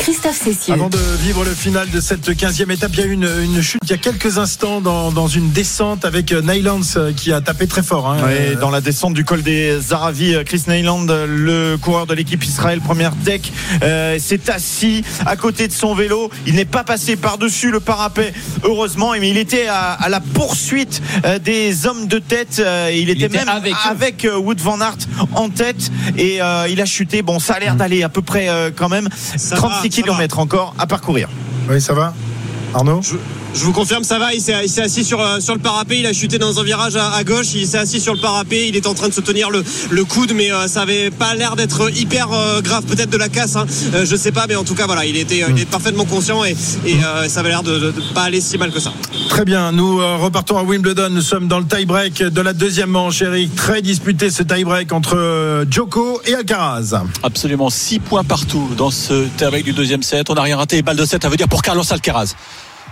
Christophe Cessieux. Avant de vivre le final de cette 15e étape, il y a eu une, une chute il y a quelques instants dans, dans une descente avec Nylands qui a tapé très fort. Hein. Oui, dans la descente du col des Aravis, Chris Nyland, le coureur de l'équipe Israël première euh, s'est assis à côté de son vélo. Il n'est pas passé par-dessus le parapet, heureusement, mais il était à, à la poursuite euh, des hommes de tête. Euh, il, était était même avec euh, Wood Van Aert en tête et euh, il a chuté. Bon, ça a l'air d'aller à peu près euh, quand même Ça 36 km encore à parcourir? Oui, ça va? Arnaud? Je, je vous confirme, ça va. Il s'est, assis sur, euh, sur le parapet. Il a chuté dans un virage à, à gauche. Il s'est assis sur le parapet. Il est en train de se tenir le, le coude, mais euh, ça avait pas l'air d'être hyper euh, grave. Peut-être de la casse. Hein. Euh, je sais pas, mais en tout cas, voilà, il était, il est parfaitement conscient et, et euh, ça avait l'air de, de- de pas aller si mal que ça. Très bien, nous euh, repartons à Wimbledon. Nous sommes dans le tie-break de la deuxième manche, Eric. Très disputé ce tie-break entre euh, Djoko et Alcaraz. Absolument 6 points partout dans ce tie-break du deuxième set. On n'a rien raté. Balle de 7, ça veut dire pour Carlos Alcaraz.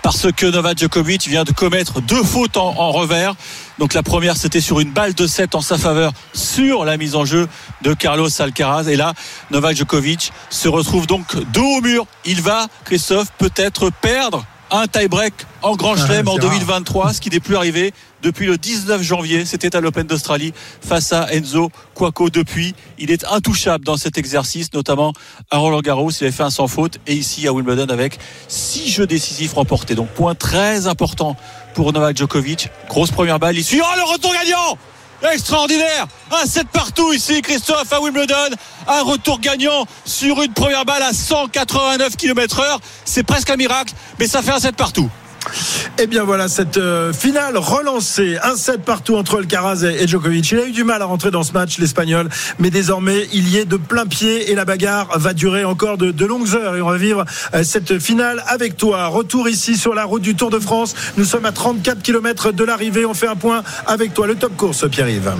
Parce que Novak Djokovic vient de commettre deux fautes en, revers. Donc la première, c'était sur une balle de 7 en sa faveur sur la mise en jeu de Carlos Alcaraz. Et là, Novak Djokovic se retrouve donc dos au mur. Il va, Christophe, peut-être perdre un tie-break en Grand Ah, Chelem en c'est rare. 2023, ce qui n'est plus arrivé depuis le 19 janvier. C'était à l'Open d'Australie face à Enzo Cuoco. Depuis, il est intouchable dans cet exercice, notamment à Roland Garros. Il avait fait un sans faute et ici à Wimbledon avec six jeux décisifs remportés. Donc point très important pour Novak Djokovic. Grosse première balle. Il suit. Oh, le retour gagnant Extraordinaire Un 7 partout ici, Christophe, à Wimbledon. Un retour gagnant sur une première balle à 189 km heure. C'est presque un miracle, mais ça fait un 7 partout. Et bien voilà cette euh, finale relancée, un set partout entre Alcaraz et, et Djokovic. Il a eu du mal à rentrer dans ce match, l'Espagnol, mais désormais il y est de plein pied et la bagarre va durer encore de, de longues heures et on va vivre euh, cette finale avec toi. Retour ici sur la route du Tour de France. Nous sommes à 34 km de l'arrivée. On fait un point avec toi. Le top course, Pierre-Yves.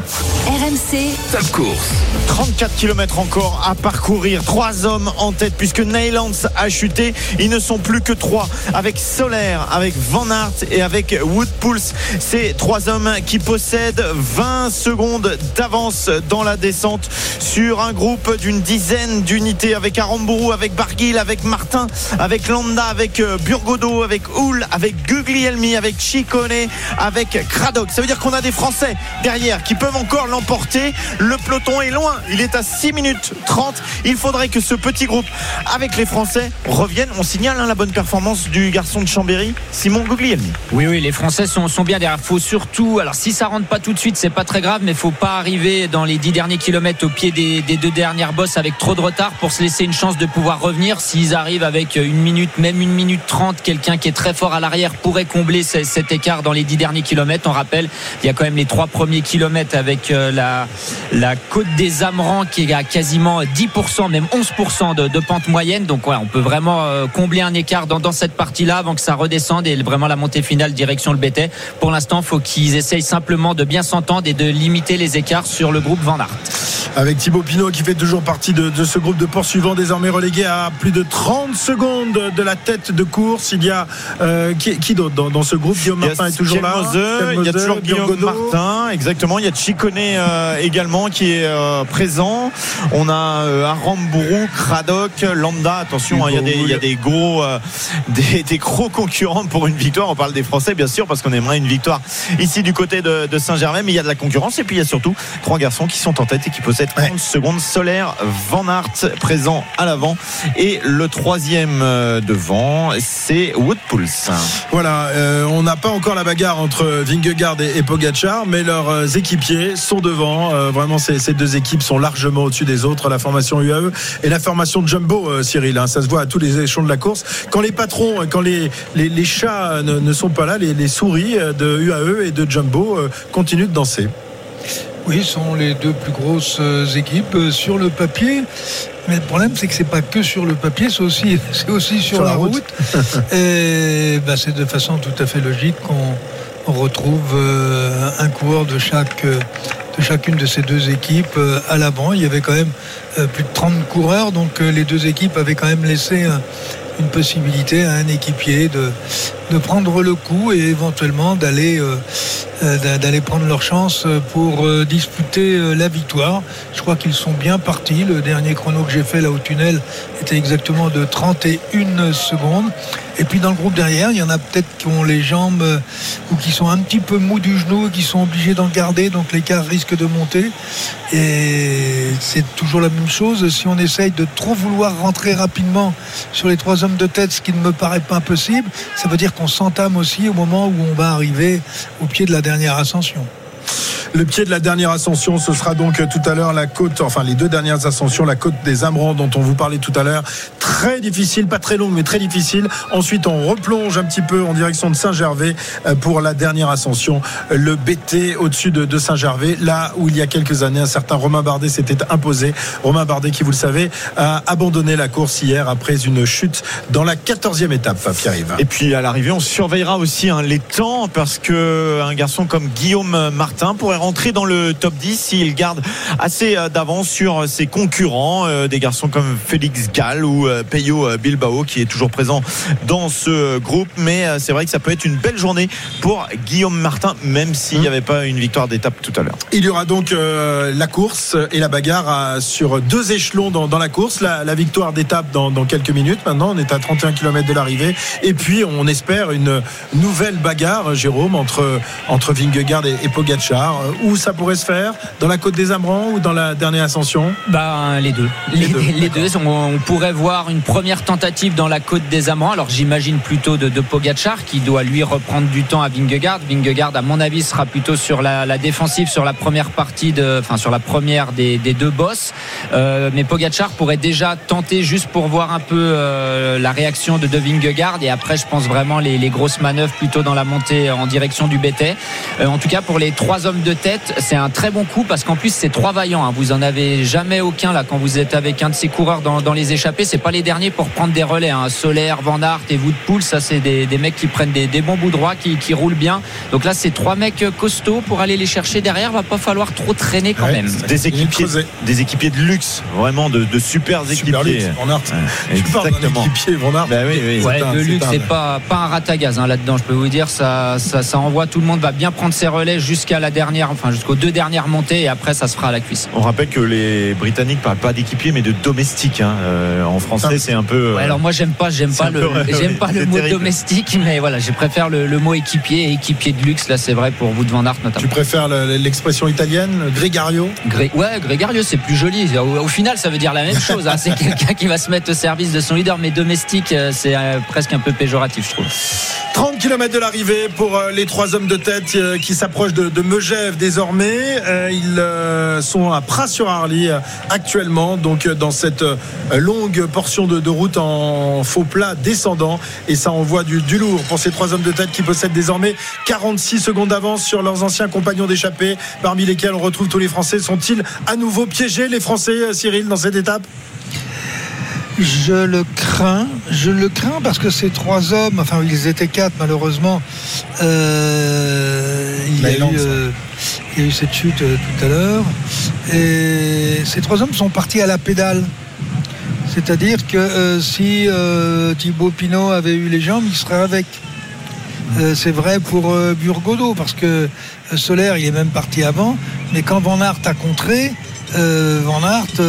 RMC, Top course. 34 km encore à parcourir. Trois hommes en tête puisque Neylands a chuté. Ils ne sont plus que trois avec Solaire, avec Van Aert et avec Wood Pulse. Ces trois hommes qui possèdent 20 secondes d'avance dans la descente sur un groupe d'une dizaine d'unités avec Aramburu, avec Barguil, avec Martin, avec Landa, avec euh, Burgodo, avec Hull, avec Guglielmi, avec Chicone, avec Craddock. Ça veut dire qu'on a des Français derrière qui peuvent encore l'emporter. Le peloton est loin. Il est à 6 minutes 30. Il faudrait que ce petit groupe avec les Français revienne. On signale hein, la bonne performance du garçon de Chambéry, Simon Guglielmi. Oui, oui, les Français sont, sont bien derrière. Faut surtout, alors si ça rentre pas tout de suite, c'est pas très grave, mais faut pas arriver dans les dix derniers kilomètres au pied des, deux dernières bosses avec trop de retard pour se laisser une chance de pouvoir revenir. S'ils arrivent avec une minute, même une minute trente, quelqu'un qui est très fort à l'arrière pourrait combler ce- cet écart dans les dix derniers kilomètres. On rappelle, il y a quand même les trois premiers kilomètres avec euh, la, la côte des Amerans qui est à quasiment 10%, même 11% de, de pente moyenne. Donc voilà, on peut vraiment euh, combler un écart dans cette partie-là avant que ça redescende et vraiment la montée finale direction le BT. Pour l'instant, faut qu'ils essayent simplement de bien s'entendre et de limiter les écarts sur le groupe Van Aert. Avec Thibaut Pinot qui fait toujours partie de, de ce groupe de poursuivants désormais relégué à plus de 30 secondes de la tête de course. Il y a euh, qui, qui d'autre dans, dans ce groupe? Guillaume Il y a Martin est toujours là. Mose, il y a toujours Guillaume. Martin, exactement. Il y a Chicone euh, également qui est euh, présent. On a euh, Aramburu, Craddock, Landa. Attention, hein, il y a des, il y a des gros, euh, des, des gros concurrents pour une victoire. On parle des Français, bien sûr, parce qu'on aimerait une victoire ici du côté de, de Saint-Germain. Mais il y a de la concurrence et puis il y a surtout trois garçons qui sont en tête et qui possèdent 30 secondes. Solaire, Van Aert présent à l'avant et le troisième euh, devant, c'est Woodpulse. Voilà, euh, on n'a pas encore la bagarre entre Vingegaard et, et Pogacar, mais leurs euh, équipiers sont devant. Euh, vraiment, ces, ces deux équipes sont largement au-dessus des autres. La formation UAE et la formation Jumbo, euh, Cyril. hein, ça se voit à tous les échelons de la course. Quand les patrons, quand les, les, les chats ne, ne sont pas là, les, les souris euh, de UAE et de Jumbo euh, continuent de danser. Oui, ce sont les deux plus grosses euh, équipes euh, sur le papier. Mais le problème, c'est que c'est pas que sur le papier, c'est aussi, c'est aussi sur, Sur la la route. route. Et bah, c'est de façon tout à fait logique qu'on on retrouve euh, un coureur de chaque euh, de chacune de ces deux équipes euh, à l'avant. Il y avait quand même euh, plus de 30 coureurs, donc euh, les deux équipes avaient quand même laissé un- une possibilité à un équipier de, de prendre le coup et éventuellement d'aller euh, euh, prendre leur chance pour euh, disputer euh, la victoire. Je crois qu'ils sont bien partis. Le dernier chrono que j'ai fait là au tunnel était exactement de 31 secondes. Et puis dans le groupe derrière, il y en a peut-être qui ont les jambes ou qui sont un petit peu mous du genou et qui sont obligés d'en garder, donc l'écart risque de monter. Et c'est toujours la même chose. Si on essaye de trop vouloir rentrer rapidement sur les trois hommes de tête, ce qui ne me paraît pas impossible, ça veut dire qu'on s'entame aussi au moment où on va arriver au pied de la dernière ascension. Le pied de la dernière ascension, ce sera donc tout à l'heure la côte, enfin les deux dernières ascensions, la côte des Ambrans dont on vous parlait tout à l'heure. Très difficile, pas très longue, mais très difficile. Ensuite, on replonge un petit peu en direction de Saint-Gervais euh, pour la dernière ascension, le BT au-dessus de, de Saint-Gervais, là où il y a quelques années, un certain Romain Bardet s'était imposé. Romain Bardet, qui vous le savez, a abandonné la course hier après une chute dans la 14e étape, Pierre-Yves. Et puis à l'arrivée, on surveillera aussi hein, les temps parce que un garçon comme Guillaume Martin pourrait rentrer dans le top 10 s'il garde assez euh, d'avance sur ses concurrents, euh, des garçons comme Félix Gall ou euh, Peyo euh, Bilbao qui est toujours présent dans ce groupe. Mais euh, c'est vrai que ça peut être une belle journée pour Guillaume Martin, même s'il n'y avait pas une victoire d'étape tout à l'heure. Il y aura donc euh, la course et la bagarre à- sur deux échelons dans, dans la course. La, la victoire d'étape dans, dans quelques minutes. Maintenant, on est à 31 km de l'arrivée. Et puis, on espère une nouvelle bagarre, Jérôme, entre, entre Vingegaard et, et Pogacar. Euh, Où ça pourrait se faire Dans la côte des Ambrans ou dans la dernière ascension Ben, les deux. Les, deux, les deux. On, on pourrait voir une première tentative dans la côte des Amants. Alors j'imagine plutôt de, de Pogacar qui doit lui reprendre du temps à Vingegaard. Vingegaard, à mon avis, sera plutôt sur la, la défensive sur la première partie de, enfin sur la première des, des deux bosses. Euh, mais Pogacar pourrait déjà tenter juste pour voir un peu euh, la réaction de, de Vingegaard. Et après, je pense vraiment les, les grosses manœuvres plutôt dans la montée en direction du BT. Euh, en tout cas, pour les trois hommes de tête, c'est un très bon coup parce qu'en plus, c'est trois vaillants. hein. Vous en avez jamais aucun là quand vous êtes avec un de ces coureurs dans, dans les échappées. C'est pas les derniers pour prendre des relais. Hein. Solaire, Van Aert et Woodpool, ça c'est des, des mecs qui prennent des, des bons bouts droits, qui, qui roulent bien. Donc là, c'est trois mecs costauds pour aller les chercher derrière. Va pas falloir trop traîner quand Ouais, même. Des équipiers, des équipiers de luxe, vraiment de, de super Super équipiers. luxe, Van Aert. Ouais, exactement. équipier, Van Aert. Ben oui, oui. Ouais, un- de c'est luxe, un- c'est pas, pas un ratagaz hein, là-dedans. Je peux vous dire, ça, ça, ça envoie tout le monde va bien prendre ses relais jusqu'à la dernière, enfin jusqu'aux deux dernières montées et après ça se fera à la cuisse. On rappelle que les Britanniques parlent pas d'équipiers mais de domestiques. hein. Euh, en français, c'est un peu. Ouais, alors moi j'aime pas, j'aime pas le, j'aime pas le mot terrible. domestique, mais voilà, je préfère le, le mot équipier et équipier de luxe. Là, c'est vrai pour vous de Van Aert notamment. Tu préfères le- l'expression italienne, Gregario Gré- ouais, Grégario, c'est plus joli. Au, au final, ça veut dire la même chose. hein. C'est quelqu'un qui va se mettre au service de son leader, mais domestique, euh, c'est euh, presque un peu péjoratif, je trouve. 30 km de l'arrivée pour les trois hommes de tête qui s'approchent de, de Megève désormais. Euh, Ils euh, sont à Pras-sur-Arly euh, actuellement, donc dans cette longue portion de, route en faux plat descendant. Et ça envoie du, du lourd pour ces trois hommes de tête qui possèdent désormais 46 secondes d'avance sur leurs anciens compagnons d'échappée, parmi lesquels on retrouve tous les Français. Sont-ils à nouveau piégés, les Français, Cyril, dans cette étape? Je le crains, je le crains parce que ces trois hommes, enfin ils étaient quatre malheureusement, euh, il, y a eu, Maëlans, ça. euh, il y a eu cette chute euh, tout à l'heure, et ces trois hommes sont partis à la pédale. C'est-à-dire que si Thibaut Pinot avait eu les jambes, il serait avec. Euh, c'est vrai pour euh, Burgodo parce que euh, Solaire il est même parti avant, mais quand Van Aert a contré, Van Aert,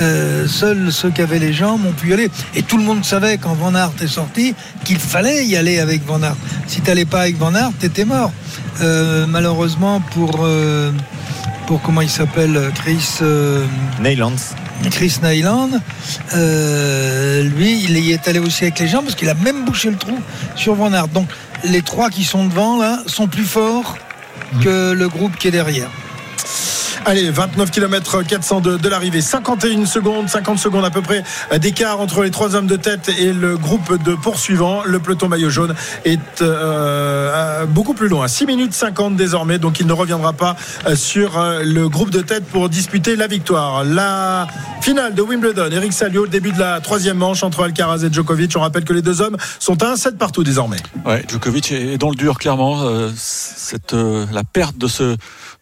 euh, seuls ceux qui avaient les jambes ont pu y aller. Et tout le monde savait quand Van Aert est sorti qu'il fallait y aller avec Van Aert. Si t'allais pas avec Van Aert, t'étais mort. Euh, malheureusement pour euh, pour comment il s'appelle Chris. euh, Neylands. Chris Nyland, euh, lui, il y est allé aussi avec les jambes parce qu'il a même bouché le trou sur Van Aert. Donc les trois qui sont devant là sont plus forts que le groupe qui est derrière. Allez, 29 km 400 de, l'arrivée, 51 secondes, 50 secondes à peu près d'écart entre les trois hommes de tête et le groupe de poursuivants. Le peloton maillot jaune est euh, beaucoup plus loin, 6 minutes 50 désormais, donc il ne reviendra pas euh, sur euh, le groupe de tête pour disputer la victoire. La Finale de Wimbledon. Eric Salio, le début de la troisième manche entre Alcaraz et Djokovic. On rappelle que les deux hommes sont à 1-7 partout désormais. Ouais, Djokovic est dans le dur clairement. Euh, euh, la perte de ce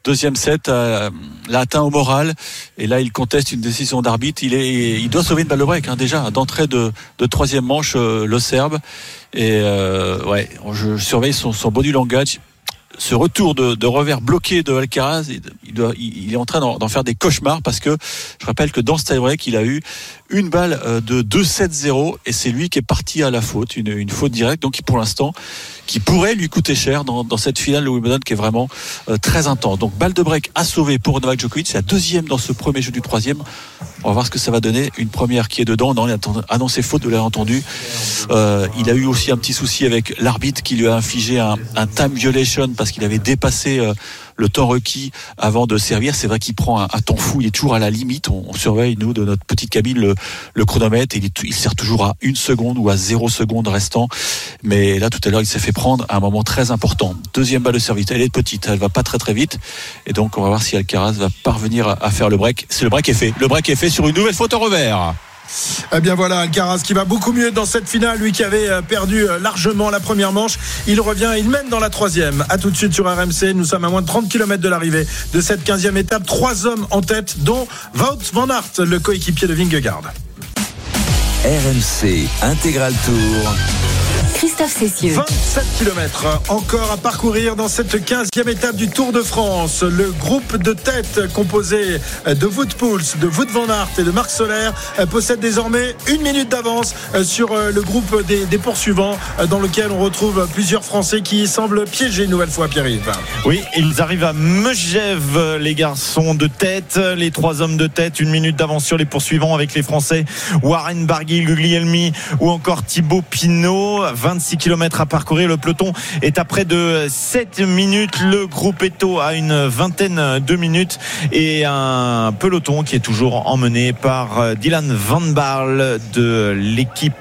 deuxième set euh, l'a atteint au moral. Et là il conteste une décision d'arbitre. Il il doit sauver une balle de break hein, déjà d'entrée de, de troisième manche euh, le Serbe. Et euh, ouais, je surveille son, son body language. Ce retour de, revers bloqué de Alcaraz, il, est en train d'en faire des cauchemars parce que je rappelle que dans ce tie-break, il a eu une balle euh, de 2-7-0 et c'est lui qui est parti à la faute, une, une faute directe. Donc pour l'instant, qui pourrait lui coûter cher dans, dans cette finale de Wimbledon qui est vraiment euh, très intense. Donc balle de break à sauver pour Novak Djokovic, c'est la deuxième dans ce premier jeu du troisième. On va voir ce que ça va donner. Une première qui est dedans. On a annoncé faute, de l'avoir entendu. Euh, il a eu aussi un petit souci avec l'arbitre qui lui a infligé un, un time violation parce qu'il avait dépassé euh, le temps requis avant de servir. C'est vrai qu'il prend un, temps fou. Il est toujours à la limite. On, surveille, nous, de notre petite cabine, le, chronomètre. Il, sert toujours à une seconde ou à zéro seconde restant. Mais là, tout à l'heure, il s'est fait prendre à un moment très important. Deuxième balle de service. Elle est petite. Elle va pas très très vite. Et donc, on va voir si Alcaraz va parvenir à, faire le break. C'est le break est fait. Le break est fait sur une nouvelle faute au revers. Eh bien voilà, Alcaraz qui va beaucoup mieux dans cette finale, lui qui avait euh, perdu euh, largement la première manche. Il revient, il mène dans la troisième. A tout de suite sur RMC, nous sommes à moins de 30 km de l'arrivée de cette 15e étape. Trois hommes en tête, dont Wout van Aert, le coéquipier de Vingegaard. RMC Intégral Tour. Christophe Cessieux. 27 km encore à parcourir dans cette 15e étape du Tour de France. Le groupe de tête composé de Wout Pouls, de Wout van Aert et de Marc Soler possède désormais une minute d'avance sur le groupe des, des, poursuivants dans lequel on retrouve plusieurs Français qui semblent piégés une nouvelle fois, Pierre-Yves. Oui, ils arrivent à Megève, les garçons de tête, les trois hommes de tête, une minute d'avance sur les poursuivants avec les Français Warren Barguil, Guglielmi ou encore Thibaut Pinot. 26 km à parcourir. Le peloton est à près de 7 minutes. Le groupe Eto a une vingtaine de minutes et un peloton qui est toujours emmené par Dylan Van Barle de l'équipe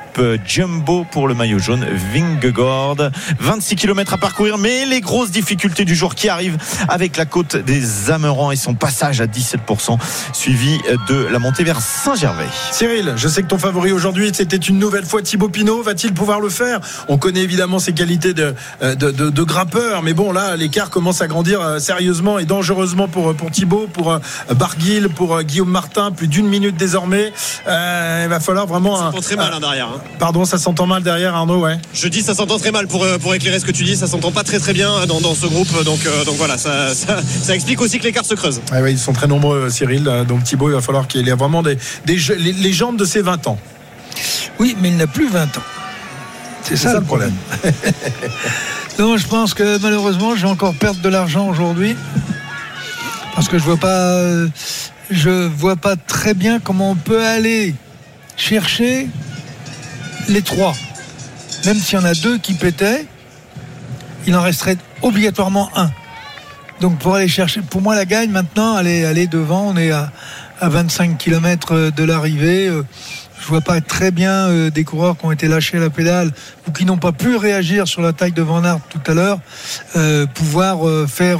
Jumbo pour le maillot jaune Vingegaard 26 km à parcourir mais les grosses difficultés du jour qui arrivent avec la côte des Amerans et son passage à 17% suivi de la montée vers Saint-Gervais. Cyril je sais que ton favori aujourd'hui c'était une nouvelle fois Thibaut Pinot. Va-t-il pouvoir le faire? On connaît évidemment ses qualités de, de, de, de grimpeur mais bon là l'écart commence à grandir sérieusement et dangereusement pour, pour Thibaut pour Barguil pour Guillaume Martin. Plus d'une minute désormais. Euh, il va falloir vraiment un, très mal hein, derrière hein. Pardon, ça s'entend mal derrière Arnaud, ouais. Je dis ça s'entend très mal pour, pour éclairer ce que tu dis, ça s'entend pas très très bien dans, dans ce groupe, donc, euh, donc voilà, ça, ça, ça, explique aussi que l'écart se creuse. Ouais, ils sont très nombreux, Cyril, donc Thibaut, il va falloir qu'il ait vraiment des, des les, les jambes de ses 20 ans. Oui, mais il n'a plus 20 ans. C'est ça, ça, le problème. problème. non, je pense que malheureusement, je vais encore perdre de l'argent aujourd'hui. Parce que je vois pas, je vois pas très bien comment on peut aller chercher les trois. Même s'il y en a deux qui pétaient, il en resterait obligatoirement un. Donc pour aller chercher, pour moi la gagne maintenant, elle est, devant, on est à, à 25 km de l'arrivée. Je vois pas très bien euh, des coureurs qui ont été lâchés à la pédale ou qui n'ont pas pu réagir sur l'attaque de Van tout à l'heure, euh, pouvoir euh, faire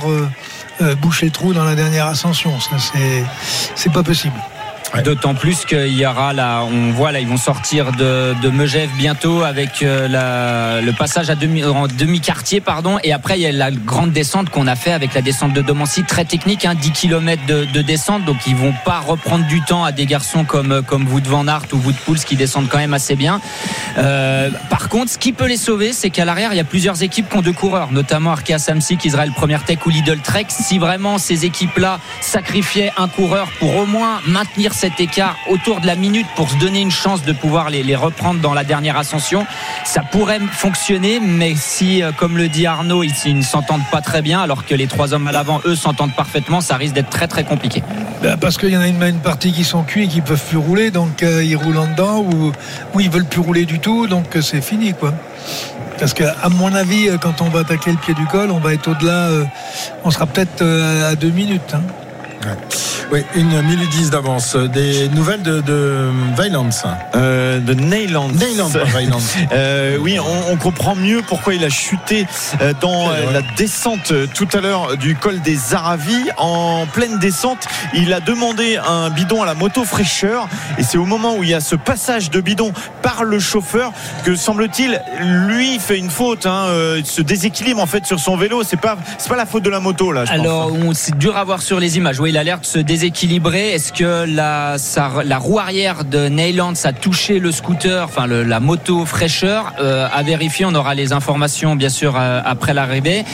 boucher le trou dans la dernière ascension. Ça c'est c'est pas possible. D'autant plus qu'il y aura là, on voit là, ils vont sortir de, de Megève bientôt avec euh, le passage à demi, en demi-quartier, pardon. Et après, il y a la grande descente qu'on a fait avec la descente de Domancy, très technique, hein, 10 km de, de, descente. Donc, ils vont pas reprendre du temps à des garçons comme, comme Wout Van Aert ou Wout Pouls qui descendent quand même assez bien. Euh, par contre, ce qui peut les sauver, c'est qu'à l'arrière, il y a plusieurs équipes qui ont deux coureurs, notamment Arkea Samsic, Israël Première Tech ou Lidl Trek. Si vraiment ces équipes-là sacrifiaient un coureur pour au moins maintenir cet écart autour de la minute pour se donner une chance de pouvoir les, reprendre dans la dernière ascension. Ça pourrait fonctionner, mais si, euh, comme le dit Arnaud, ils, ne s'entendent pas très bien, alors que les trois hommes à l'avant, eux, s'entendent parfaitement, ça risque d'être très très compliqué. Ben parce qu'il y en a une, partie qui sont cuits et qui peuvent plus rouler, donc euh, ils roulent en dedans ou, ou ils veulent plus rouler du tout, donc euh, c'est fini quoi. Parce qu'à mon avis, quand on va attaquer le pied du col, on va être au-delà, on sera peut-être à deux minutes. Hein. Oui, une minute dix d'avance. Des nouvelles de, de Violence. Euh, de Neyland. Neyland. Euh, oui, on, on comprend mieux pourquoi il a chuté euh, dans la descente euh, tout à l'heure du col des Aravis. En pleine descente, il a demandé un bidon à la moto fraîcheur. Et c'est au moment où il y a ce passage de bidon par le chauffeur que semble-t-il, lui fait une faute. Hein, il se déséquilibre en fait sur son vélo. C'est pas, c'est pas la faute de la moto là. Je Alors, hein. on- c'est dur à voir sur les images. Oui, il a l'air de se déséquilibrer. Est-ce que la, sa- la roue arrière de Neyland a touché le scooter, enfin le- la moto fraîcheur? Euh, À vérifier, on aura les informations bien sûr euh, après l'arrivée.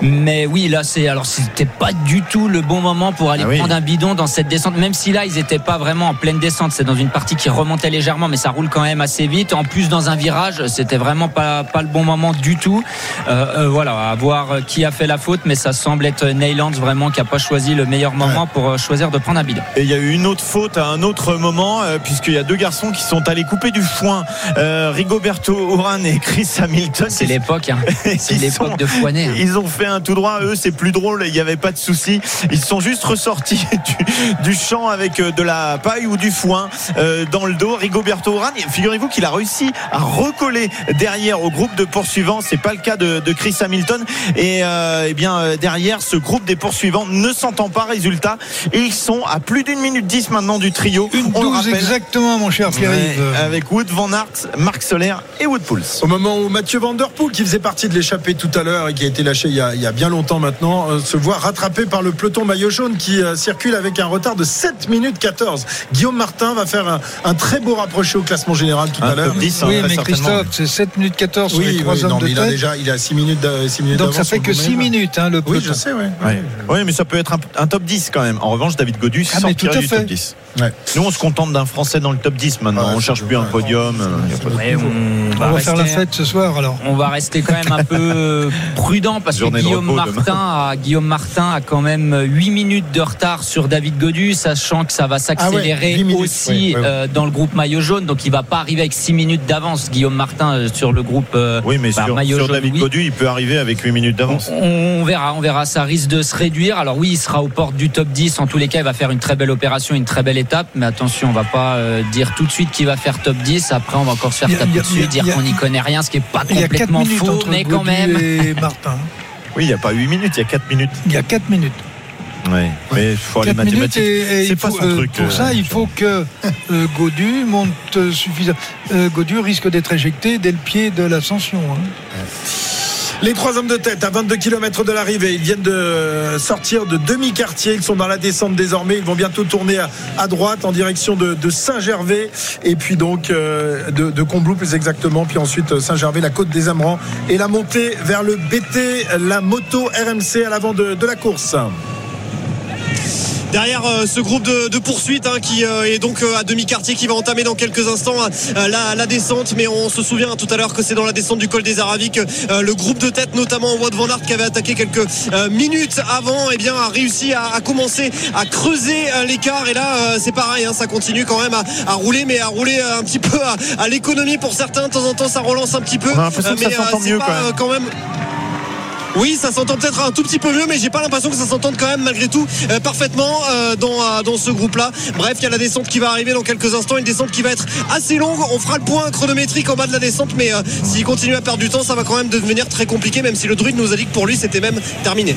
Mais oui, là, c'est alors c'était pas du tout le bon moment pour aller Ah oui. prendre un bidon dans cette descente. Même si là, ils étaient pas vraiment en pleine descente. C'est dans une partie qui remontait légèrement, mais ça roule quand même assez vite. En plus, dans un virage, c'était vraiment pas pas le bon moment du tout. Euh, euh, voilà, à voir qui a fait la faute, mais ça semble être Neylands vraiment qui a pas choisi le meilleur moment pour euh, choisir de prendre un bidon. Et il y a eu une autre faute à un autre moment, euh, puisqu'il y a deux garçons qui sont allés couper du foin. Euh, Rigoberto Oran et Chris Hamilton. C'est l'époque, hein. c'est l'époque de Foinet. hein. Ils ont fait un tout droit. Eux, c'est plus drôle. Il n'y avait pas de souci. Ils sont juste ressortis du, du champ avec de la paille ou du foin euh, dans le dos. Rigoberto Oran, et figurez-vous qu'il a réussi à recoller derrière au groupe de poursuivants. C'est pas le cas de, de Chris Hamilton. Et euh, eh bien derrière, ce groupe des poursuivants ne s'entend pas. Résultat, ils sont à plus d'une minute dix maintenant du trio. Une On le douze rappelle. exactement, mon cher Pierre-Yves. Ouais, avec Wood Van Aert, Marc Soler et Wood Pouls. Au moment où Mathieu Van Der Poel, qui faisait partie de l'échappée tout à l'heure et qui a été lâché il y a, il y a bien longtemps maintenant, euh, se voit rattrapé par le peloton maillot jaune qui euh, circule avec un retard de 7 minutes 14. Guillaume Martin va faire un, un très beau rapproché au classement général tout Un à l'heure. top 10, hein, oui, mais. Christophe, c'est 7 minutes 14 sur les Oui, 3 oui, hommes non, de mais il a tête. déjà il a 6 minutes de- six minutes Donc ça fait que 6 Gourmet. minutes, hein, le Oui, peloton. je sais, ouais. Ouais. Oui, mais ça peut être un, un top 10 quand même. En revanche, David Godu Ah, tout à du fait. top 10. Ouais. Nous, on se contente d'un Français dans le top 10 maintenant. Ouais, on cherche plus un podium. euh, Ouais, on On va va faire la rester- fête ce soir alors. On va rester quand même un peu prudent parce que Journée Guillaume Martin, a, Guillaume Martin a quand même 8 minutes de retard sur David Godu, sachant que ça va s'accélérer Ah ouais, 8 minutes, aussi euh, dans le groupe maillot jaune. Donc il va pas arriver avec 6 minutes d'avance, Guillaume Martin, euh, sur le groupe euh, Oui, mais bah, sur, maillot sur jaune. David oui. Godu, il peut arriver avec 8 minutes d'avance. On, on verra, on verra. Ça risque de se réduire. Alors oui, il sera aux portes du top 10. En tous les cas, il va faire une très belle opération, une très belle étape. Mais attention, on va pas euh, dire tout de suite qu'il va faire top 10. Après, on va encore se faire taper dessus, dire qu'on n'y connaît rien, ce qui est pas Il y a 4 complètement faux, mais quand même. et Martin. Oui, il n'y a pas 8 minutes, il y a 4 minutes. Il y a 4 minutes. Ouais. Mais il faut les 4 minutes mathématiques. et, et c'est pas faut, son euh, truc. pour euh, ça, il faut que euh, Godu monte suffisamment. Godu risque d'être éjecté dès le pied de l'ascension. hein. Les trois hommes de tête à 22 km de l'arrivée, ils viennent de sortir de demi-quartier, ils sont dans la descente désormais, ils vont bientôt tourner à, droite en direction de, Saint-Gervais et puis donc euh, de, de Combloux plus exactement, puis ensuite euh, Saint-Gervais, la côte des Amerants et la montée vers le BT, la moto RMC à l'avant de la course. Derrière euh, ce groupe de, de poursuite hein, qui euh, est donc euh, à demi-quartier qui va entamer dans quelques instants euh, la, la descente. Mais on se souvient hein, tout à l'heure que c'est dans la descente du col des Aravis que euh, le groupe de tête notamment Wout van Aert qui avait attaqué quelques minutes avant et bien a réussi à, à commencer à creuser l'écart. Et là c'est pareil hein, ça continue quand même à, à rouler mais à rouler un petit peu à, à l'économie pour certains. De temps en temps ça relance un petit peu. On a l'impression que ça mais s'entend c'est mieux, pas, quand même. quand même oui, ça s'entend peut-être un tout petit peu mieux, mais j'ai pas l'impression que ça s'entende quand même malgré tout euh, parfaitement euh, dans, euh, dans ce groupe-là. Bref, il y a la descente qui va arriver dans quelques instants, une descente qui va être assez longue. On fera le point chronométrique en bas de la descente, mais s'il continue à perdre du temps, ça va quand même devenir très compliqué, même si le druide nous a dit que pour lui c'était même terminé.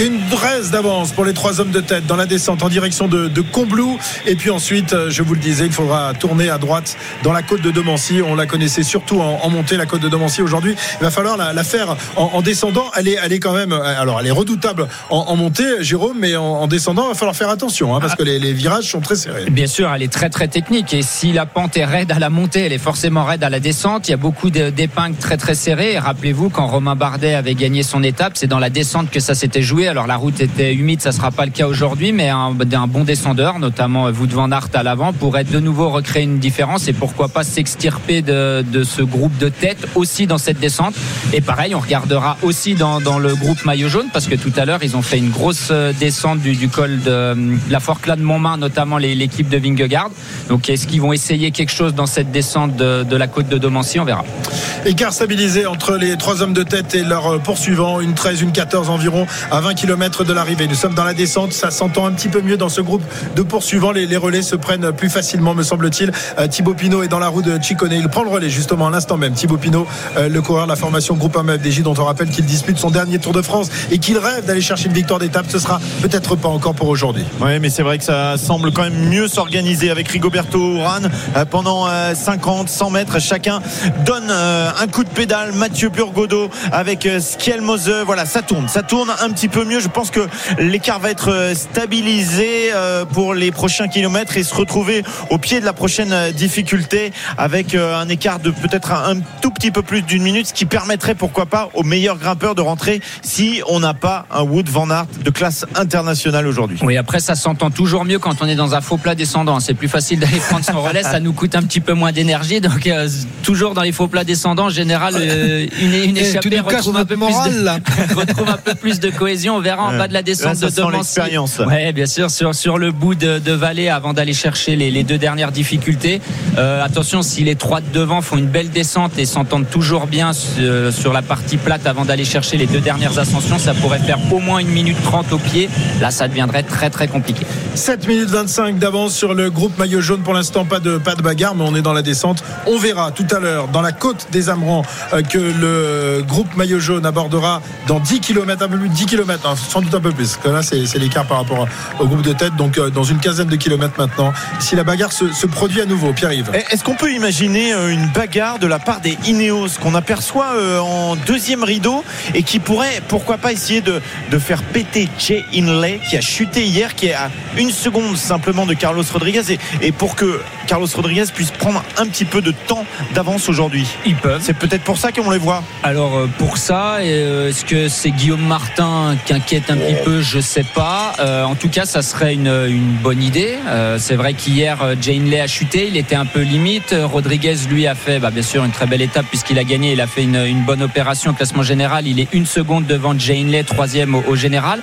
Une dresse d'avance pour les trois hommes de tête dans la descente en direction de, de Combloux. Et puis ensuite, je vous le disais, il faudra tourner à droite dans la côte de Domancy. On la connaissait surtout en, montée, la côte de Domancy. Aujourd'hui, il va falloir la, faire en, en descendant. Elle est quand même, euh, alors elle est redoutable en, montée, Jérôme, mais en, en descendant, il va falloir faire attention hein, parce que les, virages sont très serrés. Bien sûr, elle est très très technique et si la pente est raide à la montée, elle est forcément raide à la descente. Il y a beaucoup de- d'épingles très très serrées. Rappelez-vous, quand Romain Bardet avait gagné son étape, c'est dans la descente que ça s'était joué. Alors la route était humide, ça sera pas le cas aujourd'hui, mais un, bon descendeur, notamment Wout van Aert à l'avant, pourrait de nouveau recréer une différence et pourquoi pas s'extirper de, de ce groupe de tête aussi dans cette descente. Et pareil, on regardera aussi dans, dans le groupe maillot jaune parce que tout à l'heure ils ont fait une grosse euh, descente du, du col de euh, la Forclaz de Montmain, notamment l'équipe de Vingegaard. Donc est-ce qu'ils vont essayer quelque chose dans cette descente de, de la côte de Domancy? On verra. Écart stabilisé entre les trois hommes de tête et leurs euh, poursuivants. Une 13, une 14 environ à 20 20 km de l'arrivée. Nous sommes dans la descente, ça s'entend un petit peu mieux dans ce groupe de poursuivants. Les, les relais se prennent plus facilement, me semble-t-il. Thibaut Pinot est dans la roue de Chicone. Il prend le relais justement à l'instant même. Thibaut Pinot, le coureur de la formation Groupe 1 FDJ, dont on rappelle qu'il dispute son dernier Tour de France et qu'il rêve d'aller chercher une victoire d'étape. Ce sera peut-être pas encore pour aujourd'hui. Oui, mais c'est vrai que ça semble quand même mieux s'organiser avec Rigoberto Urán euh, pendant euh, 50, 100 mètres. Chacun donne euh, un coup de pédale. Mathieu Burgodo avec euh, Skjelmose. Voilà, ça tourne. Ça tourne un petit peu mieux. Je pense que l'écart va être euh, stabilisé euh, pour les prochains kilomètres et se retrouver au pied de la prochaine euh, difficulté avec euh, un écart de peut-être un tout petit peu plus d'une minute, ce qui permettrait pourquoi pas aux meilleurs grimpeurs de rentrer si on n'a pas un Wood Van Aert de classe internationale aujourd'hui. Oui, après, ça s'entend toujours mieux quand on est dans un faux plat descendant. C'est plus facile d'aller prendre son relais, ça nous coûte un petit peu moins d'énergie. Donc, euh, toujours dans les faux plats descendants, en général, euh, une, une échappée retrouve un, peu plus morale, de, là. retrouve un peu plus de cohésion. On verra en bas de la descente Là, de l'expérience. Ouais, bien sûr, sur, sur le bout de, de vallée avant d'aller chercher les, les deux dernières difficultés. Euh, attention, si les trois de devant font une belle descente et s'entendent toujours bien sur, sur la partie plate avant d'aller chercher les deux dernières ascensions, ça pourrait faire au moins une minute trente au pied. Là, ça deviendrait très très compliqué. 7 minutes 25 d'avance sur le groupe maillot jaune. Pour l'instant, pas de, pas de bagarre, mais on est dans la descente. On verra tout à l'heure dans la côte des Amrans euh, que le groupe maillot jaune abordera dans 10 km, un peu plus de 10 km, sans doute un peu plus. Parce que là, c'est c'est l'écart par rapport au groupe de tête. Donc, euh, dans une quinzaine de kilomètres maintenant, si la bagarre se, se produit à nouveau, Pierre-Yves. Est-ce qu'on peut imaginer euh, une bagarre de la part des Ineos qu'on aperçoit en deuxième rideau et qui pourrait, pourquoi pas, essayer de, faire péter Jay Inley qui a chuté hier, qui est à une seconde simplement de Carlos Rodriguez. Et pour que Carlos Rodriguez puisse prendre un petit peu de temps d'avance aujourd'hui. Ils peuvent. C'est peut-être pour ça qu'on les voit. Alors euh, pour ça, euh, est-ce que c'est Guillaume Martin qui inquiète un petit peu? Je sais pas. Euh, en tout cas, ça serait une, une bonne idée. Euh, c'est vrai qu'hier, Jane Lay a chuté, il était un peu limite. Rodriguez, lui, a fait bah, bien sûr une très belle étape puisqu'il a gagné. Il a fait une, une bonne opération au classement général. Il est une seconde devant Jane Lay, troisième au, au général.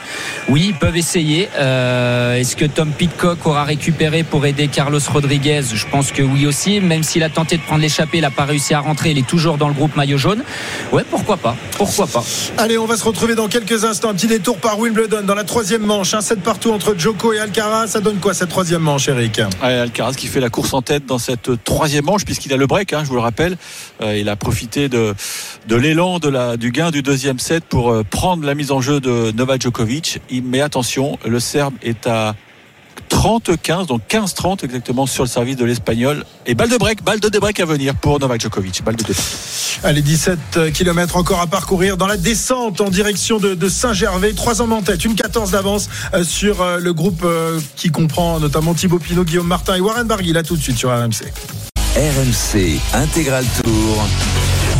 Oui, ils peuvent essayer. Euh, est-ce que Tom Pitcock aura récupéré pour aider Carlos Rodriguez Je pense que oui aussi. Même s'il a tenté de prendre l'échappée, il n'a pas réussi à rentrer. Il est toujours dans le groupe maillot jaune. Ouais, pourquoi pas Pourquoi pas Allez, on va se retrouver dans quelques instants. Un petit détour par Wimbledon dans la troisième manche. Un set partout entre Joko et Alcaraz. Ça donne quoi cette troisième manche, Eric? Ouais, Alcaraz qui fait la course en tête dans cette troisième manche puisqu'il a le break, hein, je vous le rappelle. Euh, il a profité de, de l'élan de la, du gain du deuxième set pour euh, prendre la mise en jeu de Novak Djokovic. Il, mais attention, le Serbe est à 30-15, donc 15-30 exactement sur le service de l'Espagnol. Et balle de break, balle de break à venir pour Novak Djokovic. Balle de départ. Allez, 17 km encore à parcourir dans la descente en direction de, de Saint-Gervais. Trois hommes en tête, une 14 d'avance euh, sur euh, le groupe euh, qui comprend notamment Thibaut Pinot, Guillaume Martin et Warren Barguil. Là tout de suite sur RMC. RMC Intégral Tour.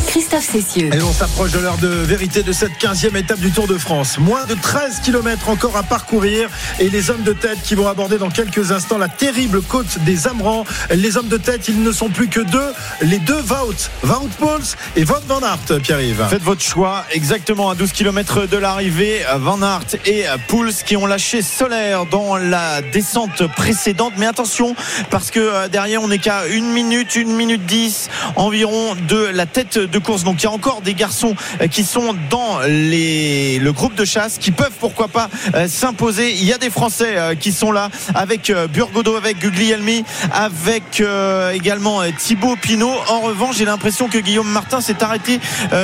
Christophe Cessieux. Et on s'approche de l'heure de vérité de cette 15e étape du Tour de France. Moins de 13 km encore à parcourir et les hommes de tête qui vont aborder dans quelques instants la terrible côte des Amrans. Les hommes de tête, ils ne sont plus que deux. Les deux Wout, Wout Pauls et Wout Van Aert, Pierre-Yves. Faites votre choix exactement à 12 km de l'arrivée. Van Aert et Pouls qui ont lâché Solaire dans la descente précédente. Mais attention, parce que euh, derrière, on n'est qu'à une minute, une minute 10 environ de la tête de course. Donc il y a encore des garçons euh, qui sont dans les, le groupe de chasse qui peuvent pourquoi pas euh, s'imposer. Il y a des Français euh, qui sont là avec Burgodo, avec Guglielmi, avec également Thibaut Pinot. En revanche, j'ai l'impression que Guillaume Martin s'est arrêté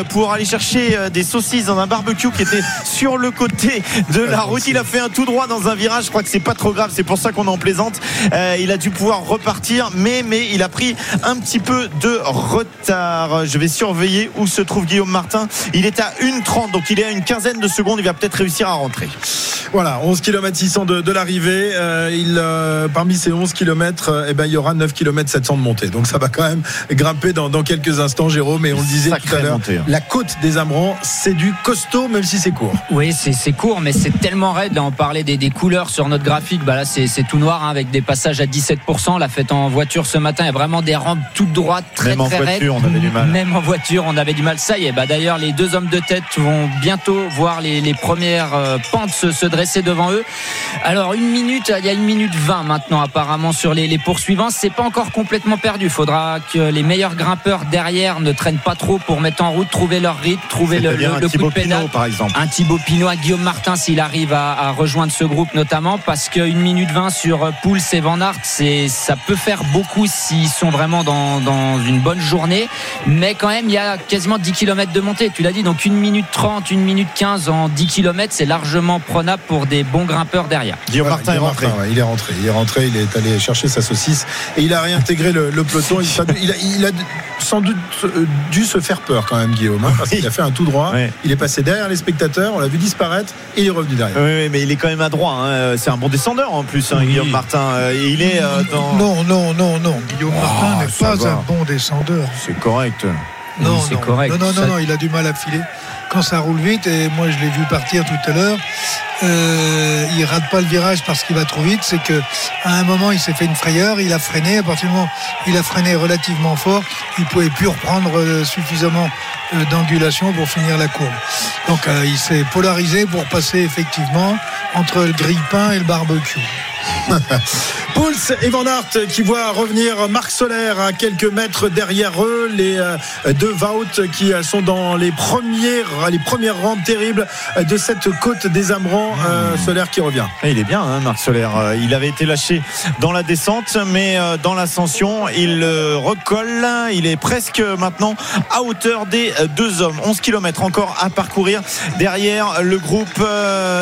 pour aller chercher des saucisses dans un barbecue qui était sur le côté de la route. Il a fait un tout droit dans un virage. Je crois que c'est pas trop grave. C'est pour ça qu'on en plaisante. Il a dû pouvoir repartir, mais mais il a pris un petit peu de retard. Je vais surveiller où se trouve Guillaume Martin. Il est à 1,30, donc il est à une quinzaine de secondes. Il va peut-être réussir à rentrer. Voilà, 11 km 600 de, de l'arrivée. Euh, il, euh, parmi ces 11 km, eh ben, il y aura 9 km 700 de montée. Donc ça va quand même grimper dans, dans quelques instants, Jérôme. Et on le disait tout à l'heure, hein. la côte des Amrans, c'est du costaud, même si c'est court. Oui, c'est court, mais c'est tellement raide. Là, on parlait des, des couleurs sur notre graphique. Bah là, c'est tout noir hein, avec des passages à 17%. La fête en voiture ce matin, il y a vraiment des rampes toutes droites, très Même en très raides. voiture, on avait du mal. Même en voiture. On avait du mal. Ça y est, bah d'ailleurs, les deux hommes de tête vont bientôt voir les, les premières euh, pentes se, se, dresser devant eux. Alors, une minute, il y a une minute vingt maintenant, apparemment, sur les, les poursuivants. C'est pas encore complètement perdu. Il faudra que les meilleurs grimpeurs derrière ne traînent pas trop pour mettre en route, trouver leur rythme, trouver le, le, le coup de pédale. Pinot, par exemple. Un Thibaut Pinot, un Guillaume Martin, s'il arrive à, à, rejoindre ce groupe, notamment, parce qu'une minute vingt sur Pouls et Van Aert, c'est, ça peut faire beaucoup s'ils sont vraiment dans, dans une bonne journée. Mais quand même, il y a quasiment 10 km de montée. Tu l'as dit, donc une minute 30, une minute 15 en 10 km, c'est largement prenable pour des bons grimpeurs derrière. Guillaume Martin est rentré. Martin, ouais, il est rentré. Il est rentré, il est allé chercher sa saucisse et il a réintégré le, le peloton. Il, il, a, il, a, sans doute dû se faire peur quand même, Guillaume, hein, parce qu'il a fait un tout droit. Il est passé derrière les spectateurs, on l'a vu disparaître et il est revenu derrière. Oui, mais il est quand même à droit. Hein. C'est un bon descendeur en plus, hein, oui. Guillaume Martin. Et il est euh, dans. Non, non, non, non. Guillaume Oh, Martin n'est pas va. un bon descendeur. C'est correct. Non, c'est correct. Non, non, non, non, il a du mal à filer. Quand ça roule vite, et moi je l'ai vu partir tout à l'heure, euh, il rate pas le virage parce qu'il va trop vite. C'est que à un moment il s'est fait une frayeur, il a freiné. À partir du moment où il a freiné relativement fort, il pouvait plus reprendre euh, suffisamment euh, d'angulation pour finir la courbe. Donc euh, il s'est polarisé pour passer effectivement entre le grille-pain et le barbecue. Pouls et Van Aert qui voient revenir Marc Solaire à quelques mètres derrière eux, les deux Vaut qui sont dans les premières, les premières rampes terribles de cette côte des Ambrans. Euh, Solaire qui revient. Et il est bien, hein, Marc Solaire. Il avait été lâché dans la descente, mais dans l'ascension, il recolle. Il est presque maintenant à hauteur des deux hommes. 11 km encore à parcourir derrière le groupe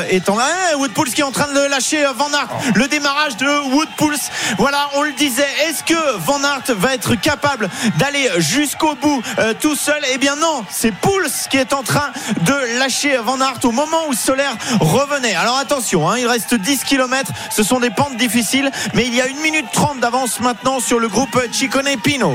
étant là. Ah, qui est en train de lâcher Van Aert. Le démarrage de Woodpulse. Voilà, on le disait. Est-ce que Van Aert va être capable d'aller jusqu'au bout euh, tout seul? Eh bien non, c'est Pulse qui est en train de lâcher Van Aert au moment où Solaire revenait. Alors attention, hein, il reste 10 km. Ce sont des pentes difficiles, mais il y a une minute 30 d'avance maintenant sur le groupe Chicone Pino.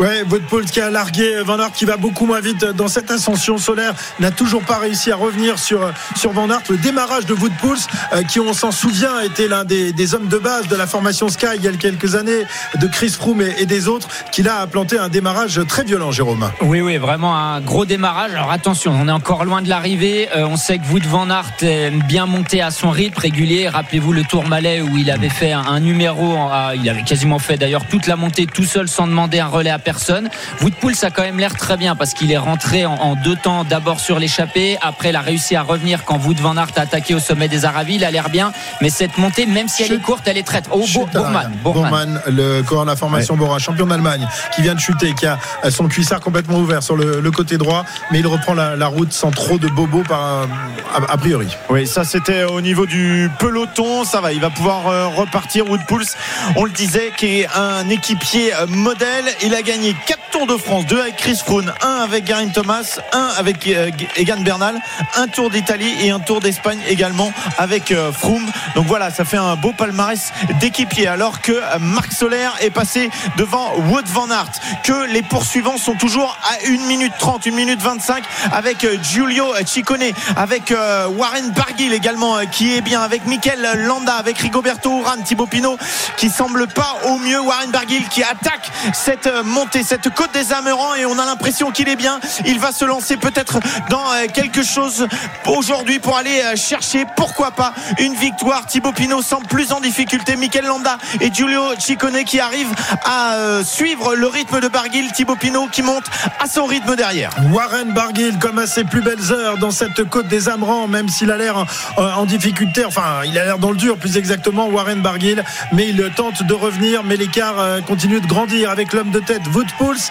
Ouais, Woodpulse qui a largué Van Aert qui va beaucoup moins vite dans cette ascension solaire n'a toujours pas réussi à revenir sur, sur Van Aert. Le démarrage de Woodpulse, euh, qui on s'en souvient était l'un des, des, hommes de base de la formation Sky il y a quelques années, de Chris Froome et, des autres, qui là a planté un démarrage très violent, Jérôme. Oui, oui, vraiment un gros démarrage. Alors attention, on est encore loin de l'arrivée. Euh, on sait que Wood Van Aert aime bien monter à son rythme régulier. Rappelez-vous le Tour Malais où il avait fait un, numéro, il avait quasiment fait d'ailleurs toute la montée tout seul sans demander un relais à personne. Woodpool, ça a quand même l'air très bien parce qu'il est rentré en, en deux temps, d'abord sur l'échappée, après il a réussi à revenir quand Wood Van Aert a attaqué au sommet des Aravis. Il a l'air bien, mais cette montée, même si elle est courte, elle est traite. Oh, Bourman, Bourman, le corps de la formation ouais. Bora, champion d'Allemagne, qui vient de chuter, qui a son cuissard complètement ouvert sur le, le côté droit, mais il reprend la, la, route sans trop de bobos par, a, a, priori. Oui, ça c'était au niveau du peloton, ça va, il va pouvoir euh, repartir. Woodpulse, on le disait, qui est un équipier euh, modèle. Il a gagné 4 Tours de France, 2 avec Chris Froome, 1 avec Garin Thomas, 1 avec euh, Egan Bernal, un Tour d'Italie et un Tour d'Espagne également avec Froome. Donc voilà, ça fait un beau palmarès d'équipier. Alors que Marc Solaire est passé devant Wood Van Aert, que les poursuivants sont toujours à 1 minute 30, 1 minute 25 avec Giulio Ciccone, avec Warren Barguil également qui est bien, avec Mikel Landa, avec Rigoberto Urán, Thibaut Pinot qui semble pas au mieux, Warren Barguil qui attaque cette montée, cette côte des Amerans et on a l'impression qu'il est bien. Il va se lancer peut-être dans quelque chose aujourd'hui pour aller chercher, pourquoi pas, une victoire. Thibaut Pinot semble plus en difficulté. Mikel Landa et Giulio Ciccone qui arrivent à suivre le rythme de Barguil. Thibaut Pinot qui monte à son rythme derrière. Warren Barguil comme à ses plus belles heures dans cette côte des Amerans, même s'il a l'air en, en, difficulté, enfin il a l'air dans le dur plus exactement, Warren Barguil, mais il tente de revenir, mais l'écart continue de grandir avec l'homme de tête Woodpulse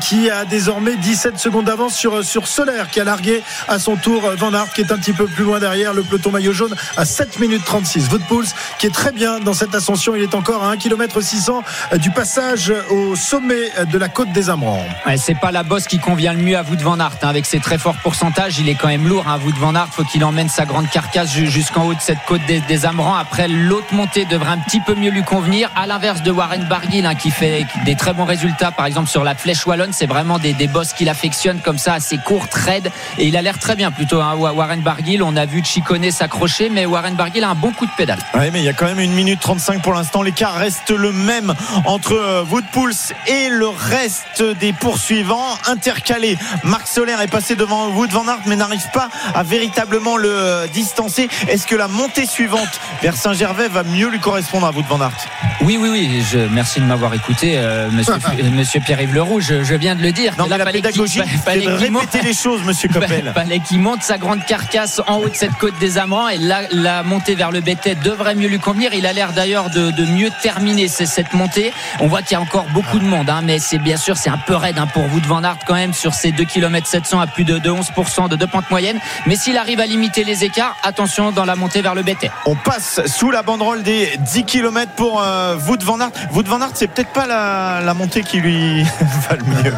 qui a désormais 17 secondes d'avance sur, sur Solaire qui a largué à son tour Van Aert qui est un petit peu plus loin derrière le peloton maillot jaune à 7 minutes 36 Woodpulse qui est très bien dans cette ascension il est encore à 1 km 600 du passage au sommet de la côte des Amrans ouais, c'est pas la bosse qui convient le mieux à Wood Van Aert hein. avec ses très forts pourcentages il est quand même lourd hein. Wood Van Aert faut qu'il emmène sa grande carcasse jusqu'en haut de cette côte des, des Amrans après l'autre montée devrait un petit peu mieux lui convenir à l'inverse de Warren Barguil hein, qui fait des très bons résultats par exemple sur la flèche wallonne c'est vraiment des, des bosses qu'il affectionne comme ça assez courtes raides et il a l'air très bien plutôt hein. Warren Barguil on a vu Chicone s'accrocher mais Warren Barguil a un bon coup de pédale ouais, mais il y a quand même une minute 35 pour l'instant. L'écart reste le même entre euh, Woodpulse et le reste des poursuivants. Intercalé, Marc Soler est passé devant Wood Van Aert mais n'arrive pas à véritablement le euh, distancer. Est-ce que la montée suivante vers Saint-Gervais va mieux lui correspondre à Wood Van Aert? Oui, oui, oui. Je, merci de m'avoir écouté, euh, monsieur, monsieur Pierre-Yves Leroux. Je, je viens de le dire. Non, mais la pédagogie, c'est de répéter les choses, monsieur Coppel. fallait qu'il monte sa grande carcasse en haut de cette côte des amants et la, la montée vers le BT devrait mieux lui convenir. Il a l'air d'ailleurs de, de mieux terminer cette montée. On voit qu'il y a encore beaucoup de monde, hein, mais c'est bien sûr c'est un peu raide hein, pour vous de Van Aert quand même sur ces 2 km 700 à plus de, de 11% de deux pentes moyennes. Mais s'il arrive à limiter les écarts, attention dans la montée vers le BT. On passe sous la banderole des 10 km pour euh, Wout van Aert. Wout van Aert, c'est peut-être pas la, la montée qui lui va le mieux.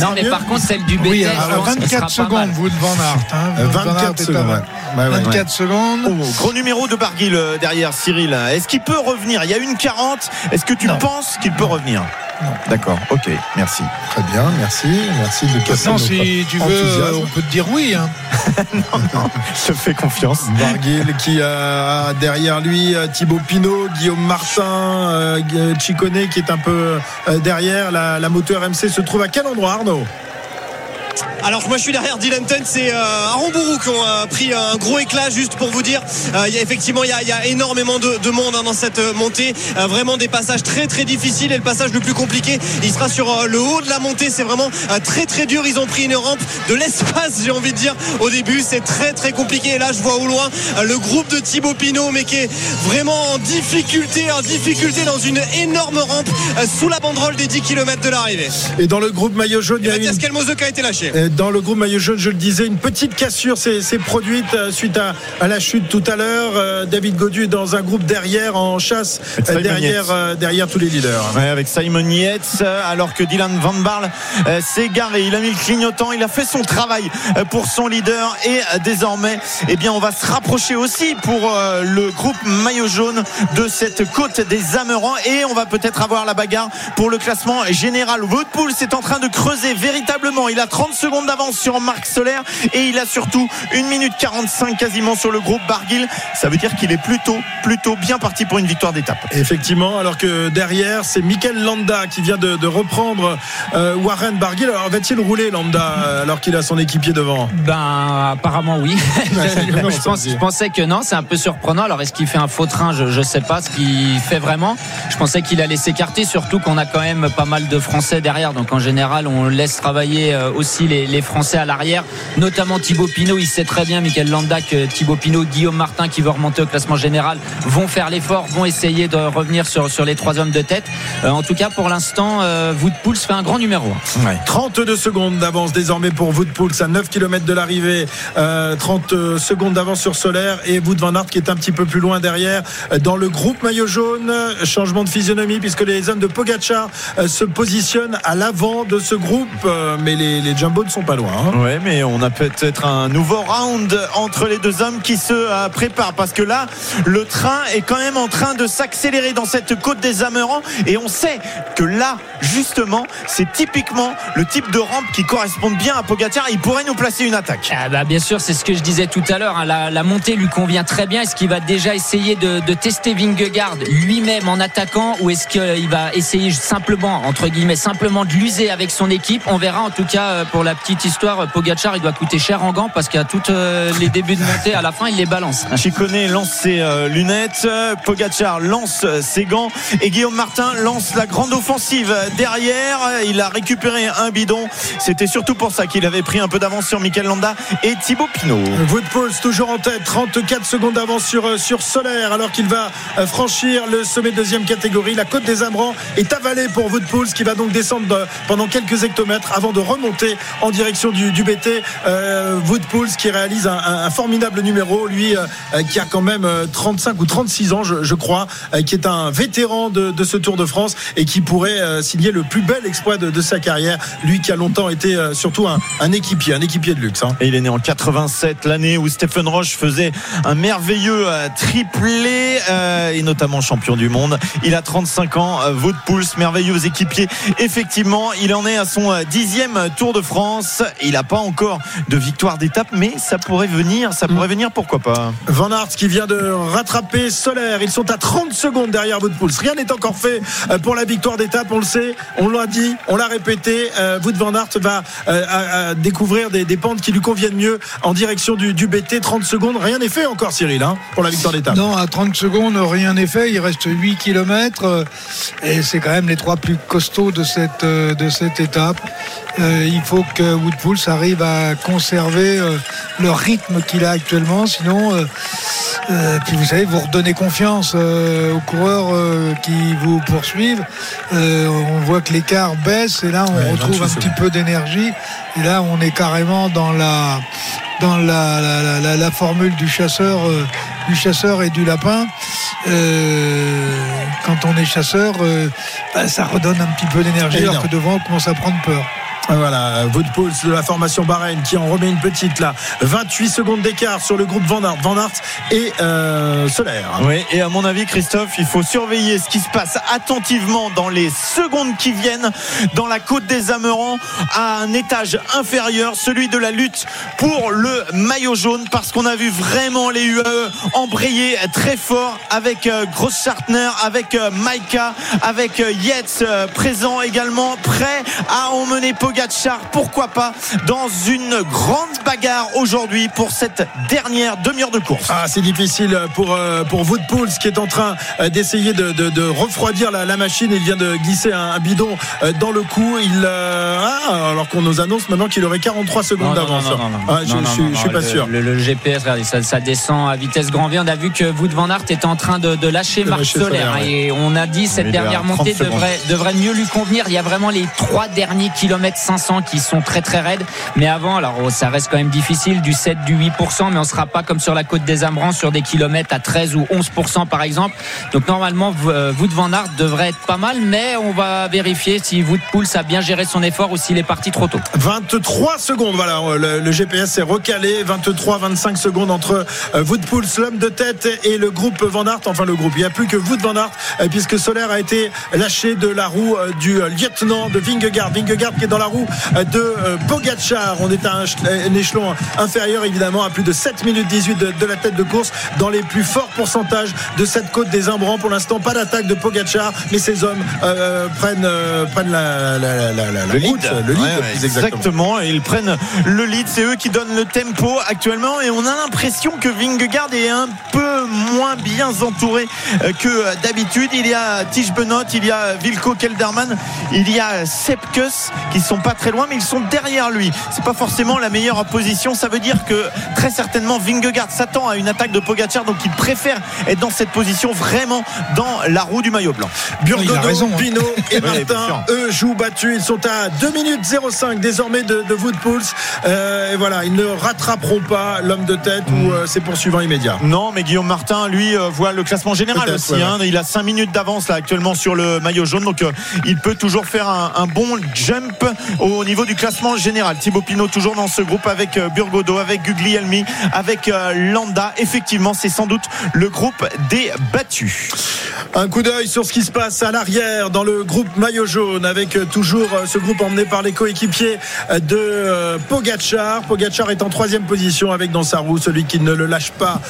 Non, mais par contre celle du BT, Oui, qu'il 24 sera pas mal. secondes, vous de Van Aert. hein. Euh, Wout van Aert 24 est pas secondes, mal. ouais. Ouais, ouais, 24 secondes. Oh, gros numéro de Barguil euh, derrière Cyril. Est-ce qu'il peut revenir? Il y a une 40. Est-ce que tu Non. penses qu'il peut revenir? D'accord, ok, merci. Très bien, merci. Merci de casser Non, notre si tu veux, euh, enthousiasme. on peut te dire oui. hein. Je te fais confiance. Barguil qui a derrière lui euh, Thibaut Pinot, Guillaume Martin, euh, Chicone qui est un peu euh, derrière. La, la moto RMC se trouve à quel endroit Arnaud? Alors moi je suis derrière Dylan Tunt, c'est euh, Arambourou qui ont euh, pris un gros éclat juste pour vous dire. Euh, il y a effectivement il y a, il y a énormément de, de monde hein, dans cette euh, montée, Euh, vraiment des passages très très difficiles et le passage le plus compliqué, il sera sur le haut de la montée. C'est vraiment euh, très très dur. Ils ont pris une rampe de l'espace, j'ai envie de dire. Au début c'est très très compliqué. Et là je vois au loin euh, le groupe de Thibaut Pinot, mais qui est vraiment en difficulté, en difficulté dans une énorme rampe euh, sous la banderole des 10 km de l'arrivée. Et dans le groupe maillot jaune, il Et y a Mathias une Kelmose qui a été lâché. Dans le groupe maillot jaune, je le disais, une petite cassure s'est s'est produite euh, suite à, à la chute tout à l'heure. Euh, David Godu est dans un groupe derrière en chasse euh, derrière, tous les leaders. Ouais, avec Simon Yates, alors que Dylan Van Barle euh, s'est garé. Il a mis le clignotant, il a fait son travail pour son leader et désormais, eh bien, on va se rapprocher aussi pour le groupe maillot jaune de cette côte des Amerants et on va peut-être avoir la bagarre pour le classement général. Woodpool est en train de creuser véritablement. Il a 30 secondes d'avance sur Marc Soler et il a surtout 1 minute 45 quasiment sur le groupe Barguil. Ça veut dire qu'il est plutôt, plutôt bien parti pour une victoire d'étape. Effectivement, alors que derrière, c'est Mikel Landa qui vient de, de reprendre euh, Warren Barguil. Alors va-t-il rouler Landa euh, alors qu'il a son équipier devant? Ben apparemment oui. je, pense- je pensais que non, c'est un peu surprenant. Alors est-ce qu'il fait un faux train? Je ne sais pas ce qu'il fait vraiment. Je pensais qu'il allait s'écarter, surtout qu'on a quand même pas mal de Français derrière. Donc en général, on laisse travailler euh, aussi les, les Français à l'arrière, notamment Thibaut Pinot. Il sait très bien, Michael Landa, que Thibaut Pinot, Guillaume Martin, qui veut remonter au classement général, vont faire l'effort, vont essayer de revenir sur, les trois hommes de tête. Euh, en tout cas, pour l'instant, euh, Woodpools fait un grand numéro. 32 secondes d'avance désormais pour Woodpools à 9 km de l'arrivée. Euh, 30 secondes d'avance sur Solaire et Wood Van Aert qui est un petit peu plus loin derrière. Euh, Dans le groupe maillot jaune, changement de physionomie puisque les hommes de Pogacar euh, se positionnent à l'avant de ce groupe. Euh, Mais les, les Jumbo sont pas loin. hein. Ouais, mais on a peut-être un nouveau round entre les deux hommes qui se euh, préparent parce que là, le train est quand même en train de s'accélérer dans cette côte des Amerants et on sait que là, justement, c'est typiquement le type de rampe qui correspond bien à Pogacar. Il pourrait nous placer une attaque. Ah bah bien sûr, c'est ce que je disais tout à l'heure. hein. La, la montée lui convient très bien. Est-ce qu'il va déjà essayer de, de tester Vingegaard lui-même en attaquant ou est-ce qu'il va essayer simplement, entre guillemets, simplement de l'user avec son équipe? On verra. En tout cas, euh, pour la petite histoire, euh, Pogacar, il doit coûter cher en gants parce qu'à tous les débuts de montée, à la fin, il les balance. Chicone lance ses euh, lunettes, Pogacar lance euh, ses gants et Guillaume Martin lance la grande offensive derrière. Il a récupéré un bidon. C'était surtout pour ça qu'il avait pris un peu d'avance sur Mikel Landa et Thibaut Pinot. Woodpools toujours en tête, 34 secondes d'avance sur, euh, sur Solaire alors qu'il va euh, franchir le sommet de deuxième catégorie. La côte des Abrans est avalée pour Woodpools qui va donc descendre de- pendant quelques hectomètres avant de remonter en direction du, BT. Euh, Woodpools qui réalise un, formidable numéro, lui euh, euh, qui a quand même euh, 35 ou 36 ans je, crois, euh, qui est un vétéran de, ce Tour de France et qui pourrait euh, signer le plus bel exploit de, sa carrière. Lui qui a longtemps été euh, surtout un, équipier, un équipier de luxe. hein. Il est né en 87, l'année où Stephen Roche faisait un merveilleux euh, triplé euh, et notamment champion du monde. Il a 35 ans, euh, Wout Poels, merveilleux équipier. Effectivement, il en est à son euh, dixième Tour de France. Il n'a pas encore de victoire d'étape, mais ça pourrait venir. Ça pourrait venir, pourquoi pas Van Aert qui vient de rattraper Solaire. Ils sont à 30 secondes derrière Wout Poels. Rien n'est encore fait euh, pour la victoire d'étape. On le sait, on l'a dit, on l'a répété. Euh, Wout Van Aert va euh, à- à découvrir des, des pentes qui lui conviennent mieux en direction du, du BT. 30 secondes. Rien n'est fait encore, Cyril, hein, pour la victoire d'étape. Non, à 30 secondes, rien n'est fait. Il reste 8 km. et c'est quand même les trois plus costauds de cette, de cette étape. Euh, il faut que Wood Pulse arrive à conserver euh, le rythme qu'il a actuellement. Sinon, euh, euh, puis vous savez, vous redonnez confiance euh, aux coureurs euh, qui vous poursuivent. On voit que l'écart baisse et là, on Ouais, retrouve 28 un petit peu d'énergie. Et là, on est carrément dans la dans la, la, la- la- la formule du chasseur, du chasseur et du lapin. Quand on est chasseur, bah, ça redonne un petit peu d'énergie, alors que devant, on commence à prendre peur. Voilà, Wout Poels de la formation Bahreïn qui en remet une petite là. 28 secondes d'écart sur le groupe Van Aert, Van Aert et euh, Solaire. Oui, et à mon avis, Christophe, il faut surveiller ce qui se passe attentivement dans les secondes qui viennent dans la côte des Amerants à un étage inférieur, celui de la lutte pour le maillot jaune, parce qu'on a vu vraiment les UAE embrayer très fort avec euh, Grosschartner, avec euh, Maika, avec euh, Yates présent également, prêt à emmener Pogacar, pourquoi pas, dans une grande bagarre aujourd'hui pour cette dernière demi-heure de course. Ah, c'est difficile pour, euh, pour Wout Poels qui est en train euh, d'essayer de, de- de refroidir la, la machine. Il vient de glisser un, un bidon euh, dans le cou. Il, euh, ah, alors qu'on nous annonce maintenant qu'il aurait 43 secondes d'avance. Ah, je, je je suis pas le- sûr. Le, le GPS, regardez, ça, ça descend à vitesse grand V. On a vu que Wout van Aert était en train de, de lâcher Marc Solaire. Ouais. Et on a dit cette est à dernière 30 montée devrait, devrait mieux lui convenir. Il y a vraiment les trois derniers kilomètres 500 qui sont très très raides. Mais avant, alors oh, ça reste quand même difficile, du 7, du 8%, mais on sera pas comme sur la côte des Ambrans sur des kilomètres à 13 ou 11% par exemple. Donc normalement, euh, Wout van Aert devrait être pas mal, mais on va vérifier si Wout Poels a bien géré son effort ou s'il est parti trop tôt. 23 secondes, voilà, le, le GPS est recalé, 23-25 secondes entre euh, Wout Poels, l'homme de tête, et le groupe Van Aert, enfin le groupe, il n'y a plus que Wout Van Aert, euh, puisque Solaire a été lâché de la roue euh, du euh, lieutenant de Vingegaard, Vingegaard qui est dans la roue euh, de euh, Pogacar, on est à un, ch- un échelon inférieur évidemment à plus de 7 minutes 18 de, de la tête de course, dans les plus forts pourcentages de cette côte des Imbrans, pour l'instant pas d'attaque de Pogacar, mais ces hommes euh, prennent, euh, prennent la, la, la, la, la le lead, le lead Ouais, ouais, plus exactement. exactement. Et ils prennent le lead. C'est eux qui donnent le tempo actuellement. Et on a l'impression que Vingegaard est un peu moins bien entouré que d'habitude. Il y a Tige Benot, il y a Vilko Kelderman, il y a Sepkus qui sont pas très loin, mais ils sont derrière lui. C'est pas forcément la meilleure position. Ça veut dire que très certainement Vingegaard s'attend à une attaque de Pogacar, donc il préfère être dans cette position vraiment dans la roue du maillot blanc. Burgodo, raison, hein. Pinot et Oui, bien Martin, eux jouent battus. Ils sont à 2 minutes 05 désormais de, de. Euh, et voilà, ils ne rattraperont pas l'homme de tête ou euh, ses poursuivants immédiats. Non, mais Guillaume Martin, lui, euh, voit le classement général aussi. ouais, hein. Il a 5 minutes d'avance là actuellement sur le maillot jaune, donc euh, il peut toujours faire un, un bon jump au niveau du classement général. Thibaut Pinot toujours dans ce groupe avec euh, Burgodo, avec Guglielmi, avec euh, Landa. Effectivement, c'est sans doute le groupe des battus. Un coup d'œil sur ce qui se passe à l'arrière dans le groupe maillot jaune avec euh, toujours ce groupe emmené par les coéquipiers de Pogachar. Pogachar est en troisième position avec dans sa roue celui qui ne le lâche pas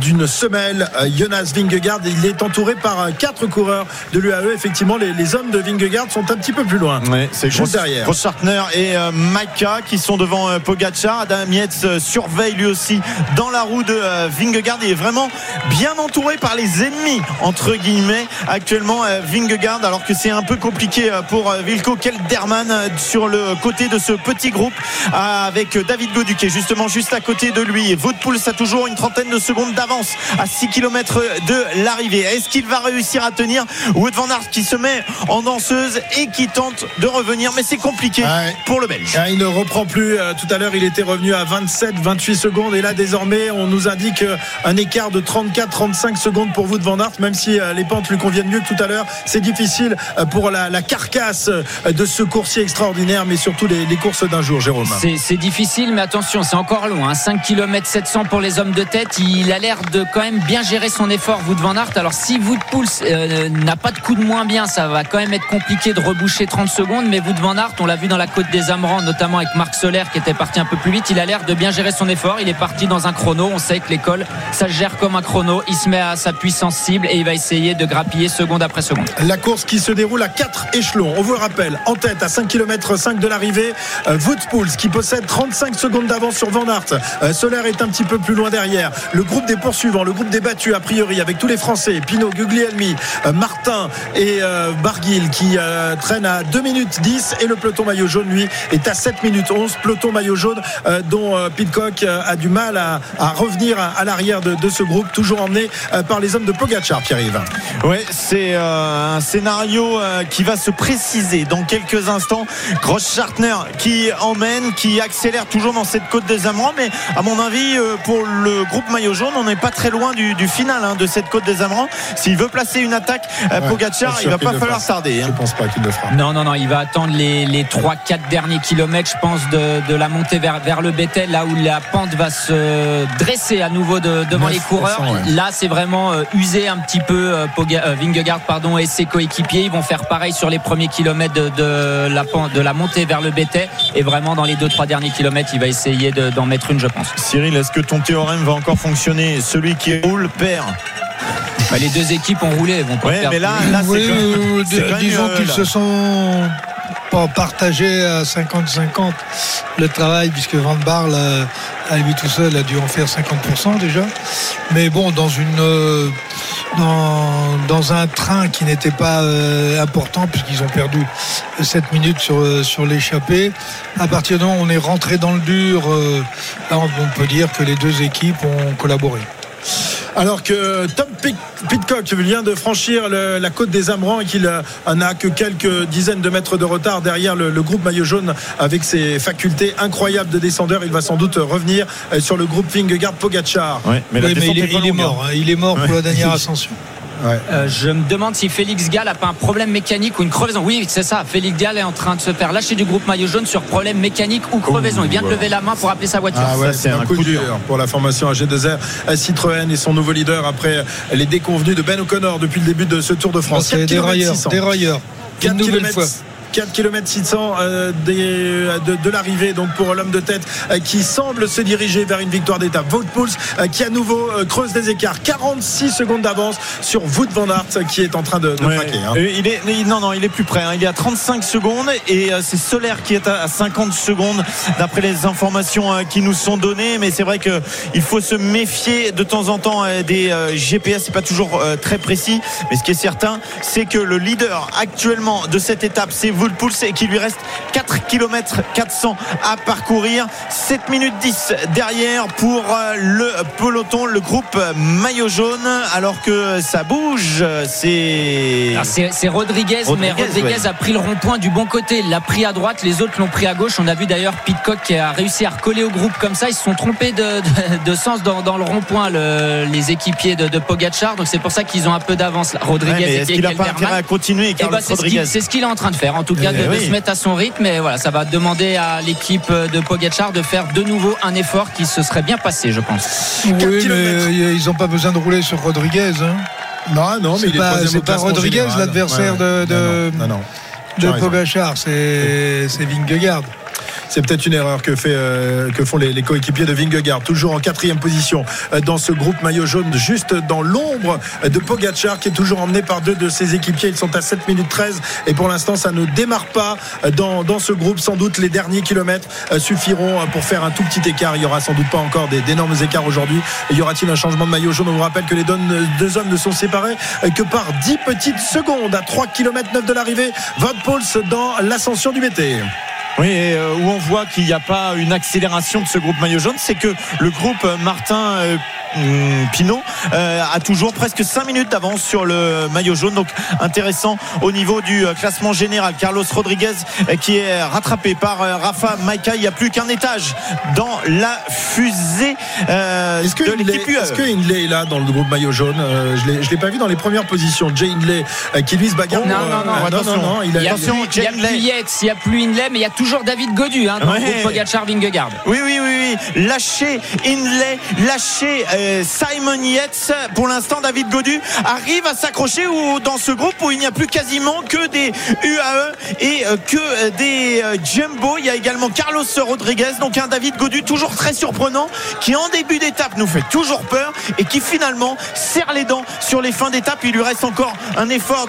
d'une semelle, Jonas Vingegaard. Il est entouré par quatre coureurs de l'UAE. Effectivement, les, les hommes de Vingegaard sont un petit peu plus loin. Ouais, c'est Juste derrière. Et euh, Maika qui sont devant euh, Pogacar. Adam Yates euh, surveille lui aussi dans la roue de Vingegaard. Il est vraiment bien entouré par les ennemis entre guillemets actuellement Vingegaard alors que c'est un peu compliqué pour Vilko Kelderman sur le côté de ce petit groupe avec David Godu qui est justement juste à côté de lui. Et Vaudpouls a toujours une trentaine de secondes d'avance à 6 km de l'arrivée. Est-ce qu'il va réussir à tenir Wout van Aert qui se met en danseuse et qui tente de revenir? Mais c'est compliqué Ouais. pour le Belge. Ah, il ne reprend plus. Euh, Tout à l'heure, il était revenu à 27, 28 secondes. Et là, désormais, on nous indique euh, un écart de 34, 35 secondes pour vous de Van Aert, même si euh, les pentes lui conviennent mieux que tout à l'heure. C'est difficile pour la, la carcasse de ce coursier extraordinaire, mais surtout les, les courses d'un jour, Jérôme. C'est- C'est difficile, mais attention, c'est encore loin. hein. 5 km 700 pour les hommes de tête. Il a l'air de quand même bien gérer son effort, Wout van Aert. Alors si Wout Poels euh, n'a pas de coup de moins bien, ça va quand même être compliqué de reboucher 30 secondes. Mais Wout van Aert, on l'a vu dans la côte des Amrans, notamment avec Marc Solaire qui était parti un peu plus vite. Il a l'air de bien gérer son effort. Il est parti dans un chrono. On sait que l'école, ça gère comme un chrono. Il se met à sa puissance cible et il va essayer de grappiller seconde après seconde. La course qui se déroule à 4 échelons. On vous le rappelle, en tête à 5 km 5 de l'arrivée, euh, Woodspools qui possède 35 secondes d'avance sur Van Aert. Euh, Solaire est un petit peu plus loin derrière. Le groupe des poursuivants, le groupe des battus a priori avec tous les Français, Pinot, Guglielmi, euh, Martin et Barguil qui traînent à 2 minutes 10 et le peloton jaune lui est à 7 minutes 11. Peloton maillot jaune euh, dont euh, Pitcock euh, a du mal à, à revenir à, à l'arrière de, de ce groupe, toujours emmené euh, par les hommes de Pogacar, Pierre-Yves. Ouais, c'est euh, un scénario euh, qui va se préciser dans quelques instants. Gross Schartner qui emmène, qui accélère toujours dans cette côte des Amrans, mais à mon avis, euh, pour le groupe maillot jaune, on n'est pas très loin du, du final hein, de cette côte des Amrans. S'il veut placer une attaque, euh, Ouais, Pogacar, il va pas falloir tarder. hein. Je pense pas qu'il le fera. Non, non, non, il va attendre les, les 3-4 derniers kilomètres, je pense, de, de la montée vers, vers le Bétel, là où la pente va se dresser à nouveau de- devant 9%, les coureurs. ouais. Là, c'est vraiment euh, usé un petit peu euh, Poga- euh, Vingegaard pardon, et ses coéquipiers. Ils vont faire pareil sur les premiers kilomètres de, de la, pente- de la montée vers le Bétel. Et vraiment, dans les 2-3 derniers kilomètres, il va essayer de- d'en mettre une, je pense. Cyril, est-ce que ton théorème va encore fonctionner? Celui qui roule perd. Bah, les deux équipes ont roulé, vont pas Ouais, perdre. mais là, là c'est Oui, quand même- euh, c'est quand même, disons euh, qu'ils là. se sont pas partagés à 50-50 le travail, puisque Van Barle, euh, à lui tout seul, a dû en faire 50% déjà. Mais bon, dans une. euh, dans, un train qui n'était pas euh, important puisqu'ils ont perdu 7 minutes sur, euh, sur l'échappée. À partir de là, on est rentré dans le dur. euh, là, on peut dire que les deux équipes ont collaboré. Alors que Tom Pitcock vient de franchir le- la côte des Amrans et qu'il euh, n'a que quelques dizaines de mètres de retard derrière le, le groupe maillot jaune avec ses facultés incroyables de descendeur. Il va sans doute revenir euh, sur le groupe Vingegaard Pogacar. Ouais, mais la Oui, mais descente il, est, est pas il est longue, hein. mort. hein. Il est mort pour la dernière ascension. Euh, je me demande si Félix Gall a pas un problème mécanique ou une crevaison. Oui, c'est ça. Félix Gall est en train de se faire lâcher du groupe maillot jaune sur problème mécanique ou crevaison. Il vient de lever la main pour appeler sa voiture. Ah ouais, c'est un, coup, dur pour la formation AG2R à Citroën et son nouveau leader après les déconvenus de Ben O'Connor depuis le début de ce Tour de France. C'est 4 des km railleurs, 600. des railleurs. 4 Une nouvelle km, fois. 4 km 600 euh, des- de, de l'arrivée donc pour l'homme de tête euh, qui semble se diriger vers une victoire d'étape. Wout Poels euh, qui à nouveau euh, creuse des écarts 46 secondes d'avance sur Wout van Aert qui est en train de, de Ouais. craquer. hein. Il est, il- non, non, il est plus près. hein. Il est à 35 secondes et c'est Solaire qui est à à 50 secondes d'après les informations qui nous sont données. Mais c'est vrai que il faut se méfier de temps en temps des GPS. C'est pas toujours très précis. Mais ce qui est certain, c'est que le leader actuellement de cette étape, c'est Wout Poels et qu'il lui reste 4 km 400 à parcourir. 7 minutes 10 derrière pour euh, le peloton, le groupe maillot jaune. Alors que ça bouge, c'est Alors, C'est c'est Rodriguez, mais Rodriguez, Rodriguez ouais. a pris le rond-point du bon côté. Il l'a pris à droite, les autres l'ont pris à gauche. On a vu d'ailleurs Pitcock qui a réussi à recoller au groupe comme ça. Ils se sont trompés de, de- de sens dans, dans le rond-point, le- les équipiers de, de Pogachar. Donc c'est pour ça qu'ils ont un peu d'avance. Ouais, Rodriguez et est-ce qu'il a pas intérêt à continuer, Eh ben, c'est ce Rodriguez qu'il c'est ce qu'il est en train de faire, en tout cas, Eh de, de oui. se mettre à son rythme. Et voilà, ça va demander à l'équipe de Pogachar de faire de nouveau un effort qui se serait bien passé, je pense. Oui, mais euh, ils n'ont pas besoin de rouler sur Rodriguez. hein. Non, non, mais C'est il est pas- pas Rodriguez, l'adversaire de- de- Non, non, non, non. Tu as De raison. Pogachar, c'est c'est Vingegaard. C'est peut-être une erreur que, euh, font les, coéquipiers de Vingegaard, toujours en quatrième position euh, dans ce groupe maillot jaune, juste dans l'ombre de Pogacar, qui est toujours emmené par deux de ses équipiers. Ils sont à 7 minutes 13 et pour l'instant, ça ne démarre pas euh, dans, ce groupe. Sans doute, les derniers kilomètres suffiront pour faire un tout petit écart. Il y aura sans doute pas encore d'énormes écarts aujourd'hui. Y aura-t-il un changement de maillot jaune? On vous rappelle que les deux, hommes ne sont séparés que par 10 petites secondes à 3 km 9 de l'arrivée. Van Poels dans l'ascension du BT. Oui, et, euh, où on voit qu'il n'y a pas une accélération de ce groupe maillot jaune, c'est que le groupe euh, Martin euh, hum, Pinot euh, a toujours presque 5 minutes d'avance sur le maillot jaune. Donc intéressant au niveau du classement général. Carlos Rodriguez qui est rattrapé par Rafa Maika. Il n'y a plus qu'un étage dans la fusée euh, Est-ce que, de Hindley, l'équipe UE. est-ce que Hindley est là dans le groupe maillot jaune Euh, Je ne l'ai pas vu dans les premières positions. Jay Hindley qui lui se bagarre. Non, pour, non, non, euh, attention. non, il a, Attention, il y a Hindley. plus il y a plus Hindley, mais il y a toujours David Godu hein, dans Ouais. le groupe Pogachar Vingegaard. Oui, oui, oui, oui. Lâchez Hindley, lâchez euh, Simon Yates. Pour l'instant, David Godu arrive à s'accrocher dans ce groupe où il n'y a plus quasiment que des UAE et euh, que euh, des euh, Jumbo. Il y a également Carlos Rodriguez, donc un David Godu toujours très surprenant qui en début d'étape nous fait toujours peur et qui finalement serre les dents sur les fins d'étape. Il lui reste encore un effort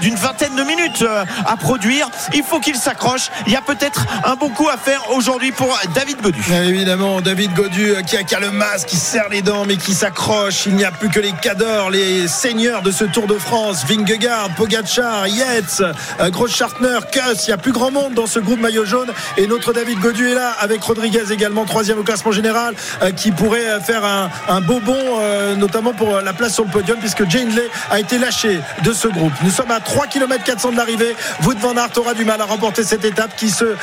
d'une vingtaine de minutes à produire. Il faut qu'il s'accroche. Il y a peut-être un bon coup à faire aujourd'hui pour David Godu. Évidemment, David Godu euh, qui a, qui le masque, qui serre les dents, mais qui s'accroche. Il n'y a plus que les cadors, les seigneurs de ce Tour de France. Vingegaard, Pogacar, Yates, euh, Großschartner, Kuss. Il n'y a plus grand monde dans ce groupe maillot jaune. Et notre David Godu est là avec Rodriguez également, troisième au classement général, euh, qui pourrait faire un, un beau bond, notamment pour la place sur le podium, puisque Jane Lay a été lâché de ce groupe. Nous sommes à 3 km 400 de l'arrivée. Wout van Aert aura du mal à remporter cette étape qui, se-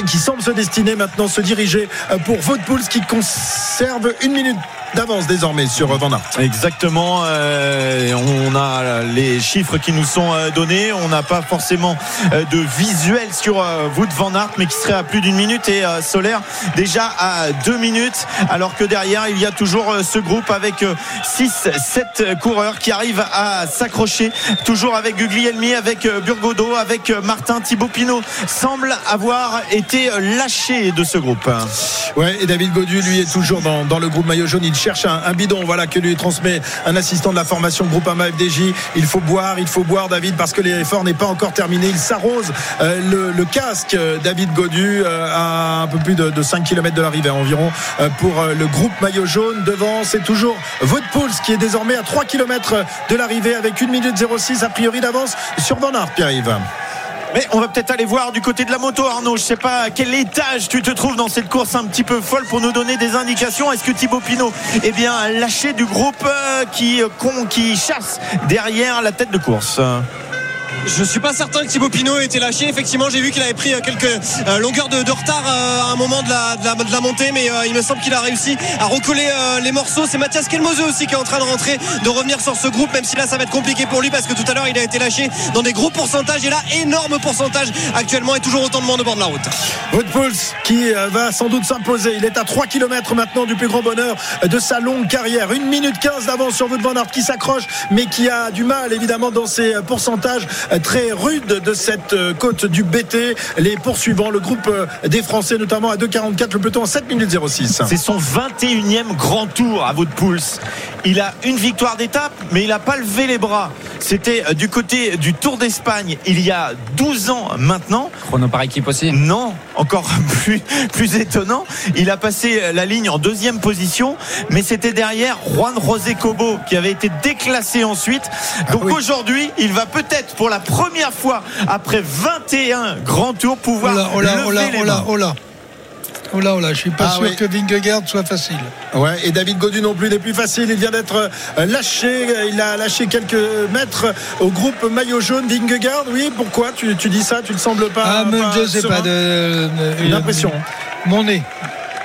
qui semble se destiner maintenant, se diriger euh, pour Pouls qui conserve une minute d'avance désormais sur Van Aert. Exactement. euh, on a les chiffres qui nous sont euh, donnés. On n'a pas forcément euh, de visuel sur Wout van Aert, mais qui serait à plus d'une minute et Solaire déjà à deux minutes. Alors que derrière, il y a toujours ce groupe avec 6-7 coureurs qui arrivent à s'accrocher. Toujours avec Guglielmi, avec Burgodo, avec Martin Thibaut Pinot semble avoir été lâché de ce groupe. Ouais, et David Godu, lui, est toujours dans, dans le groupe maillot jaune. Il cherche un, bidon, voilà, que lui transmet un assistant de la formation Groupama FDJ. Il faut boire, il faut boire, David, parce que l'effort n'est pas encore terminé. Il s'arrose euh, le, casque, euh, David Godu, euh, à un peu plus de, de 5 km de l'arrivée environ, pour le groupe maillot jaune. Devant, c'est toujours Wout Pouls qui est désormais à 3 km de l'arrivée avec 1 minute 06 a priori d'avance sur Van Aert, Pierre-Yves. On va peut-être aller voir du côté de la moto, Arnaud. Je sais pas à quel étage tu te trouves dans cette course un petit peu folle pour nous donner des indications. Est-ce que Thibaut Pinot est bien lâché du groupe euh, qui, euh, qui chasse derrière la tête de course? Je suis pas certain que Thibaut Pinot ait été lâché. Effectivement, j'ai vu qu'il avait pris euh, quelques euh, longueurs de, retard euh, à un moment de la, montée, mais il me semble qu'il a réussi à recoller les morceaux. C'est Mathias Kelmose aussi qui est en train de rentrer, de revenir sur ce groupe, même si là ça va être compliqué pour lui parce que tout à l'heure il a été lâché dans des gros pourcentages et là énorme pourcentage actuellement et toujours autant de monde au bord de la route. Wout Pouls qui va sans doute s'imposer. Il est à 3 km maintenant du plus grand bonheur de sa longue carrière. 1 minute 15 d'avance sur Wout van Aert qui s'accroche mais qui a du mal évidemment dans ses pourcentages très rudes de cette euh, côte du BT. Les poursuivants, le groupe euh, des Français notamment à 2,44, le peloton en 7 minutes 06. C'est son 21e grand tour à votre pouce. Il a une victoire d'étape, mais il n'a pas levé les bras. C'était euh, du côté du Tour d'Espagne il y a 12 ans maintenant. Chrono par équipe aussi. Non, encore plus, plus étonnant. Il a passé la ligne en deuxième position, mais c'était derrière Juan José Cobo qui avait été déclassé ensuite. Donc oui. aujourd'hui, il va peut-être pour la première fois après 21 grands tours pouvoir Oh là, oh là, oh là, lever les oh là, mains. oh là. Oh là, oh là, je suis pas Ah sûr oui. que Vingegaard soit facile. Ouais, et David Godu non plus n'est plus facile. Il vient d'être euh, lâché. Il a lâché quelques mètres au groupe maillot jaune. Vingegaard, oui, pourquoi? Tu, tu dis ça Tu ne sembles pas. ah, je sais serein? pas. De, de- Une impression. Mon nez.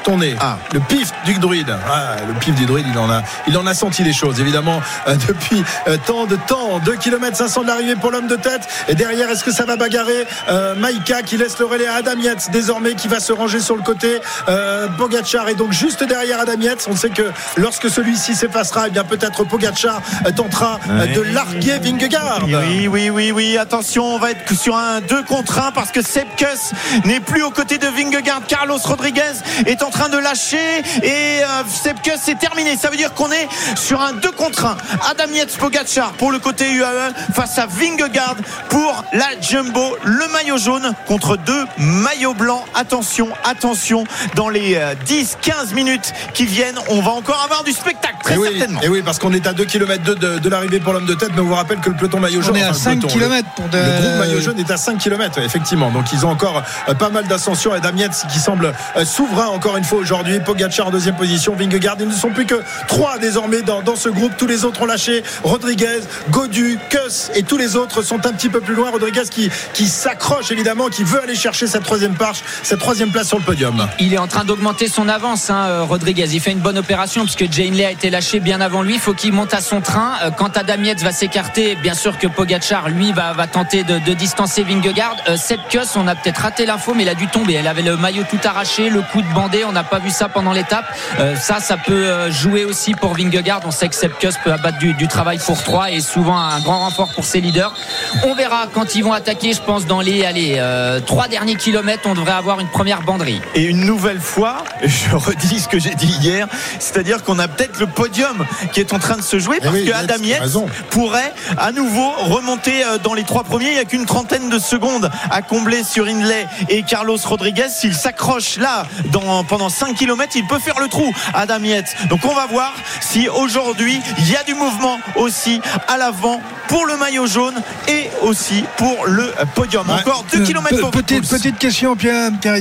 Ton nez. Le pif du druide. Ah, le pif du druide, il en a, il en a senti les choses, évidemment, euh, depuis euh, tant de temps. 2 km 500 de l'arrivée pour l'homme de tête. Et derrière, est-ce que ça va bagarrer euh, Maïka qui laisse le relais à Adam Yates, désormais, qui va se ranger sur le côté. Euh, Pogacar est donc juste derrière Adam Yates. On sait que lorsque celui-ci s'effacera, eh bien peut-être Pogacar euh, tentera euh, de larguer Vingegaard. Oui, oui, oui, oui. Attention, on va être sur un 2 contre 1 parce que Sepkus n'est plus aux côtés de Vingegaard. Carlos Rodriguez est en train de lâcher et euh, Sepkus c'est terminé. Ça veut dire qu'on est sur un 2 contre 1. Adam Yates Pogacar pour le côté UAE face à Vingegaard pour la Jumbo. Le maillot jaune contre deux maillots blancs. Attention, attention. Dans les 10-15 minutes qui viennent, on va encore avoir du spectacle, très et oui, certainement. et oui, parce qu'on est à 2 km de, de, de l'arrivée pour l'homme de tête, mais on vous rappelle que le peloton maillot jaune. On est à enfin, le 5 peloton, km le- pour de- Le groupe maillot jaune est à 5 km, effectivement. Donc ils ont encore euh, pas mal d'ascension. Et Damietz qui semble euh, souverain encore une fois aujourd'hui. Pogacar en deuxième position. Vingegaard. Ils ne sont plus que 3 désormais dans, dans ce groupe. Tous les autres ont lâché. Rodriguez, Godu, Kuss et tous les autres sont un petit peu plus loin. Rodriguez qui, qui s'accroche évidemment, qui veut aller chercher cette troisième marche, cette troisième place sur le podium. Il est en train d'augmenter son avance, hein, euh, Rodriguez. Il fait une bonne opération puisque Jane Lay a été lâché bien avant lui. Il faut qu'il monte à son train. Euh, Quant à Damietz va s'écarter, bien sûr que Pogachar, lui, va, va tenter de, de distancer Vingegaard. Euh, Sepkus, on a peut-être raté l'info, mais il a dû tomber. Elle avait le maillot tout arraché, le coude bandé. On n'a pas vu ça pendant l'étape. Euh, ça, ça peut euh, jouer aussi pour Vingegaard. On sait que Sepkus peut abattre du, du travail pour 3 et souvent un grand renfort pour ses leaders. On verra quand ils vont attaquer. Je pense dans les allez, euh, trois derniers kilomètres, on devrait avoir une première banderie. Et une nouvelle fois, je redis ce que j'ai dit hier, c'est-à-dire qu'on a peut-être le podium qui est en train de se jouer parce oui, que Adam Yates pourrait à nouveau remonter dans les trois premiers. Il n'y a qu'une trentaine de secondes à combler sur Inlay et Carlos Rodriguez. S'il s'accroche là dans, pendant 5 km, il peut faire le trou, Adam Yates. Donc on va voir si aujourd'hui il y a du mouvement aussi à l'avant pour le maillot jaune et aussi pour le podium. Encore 2 Euh, km pe- pour petite, petite question, Pierre Pierre.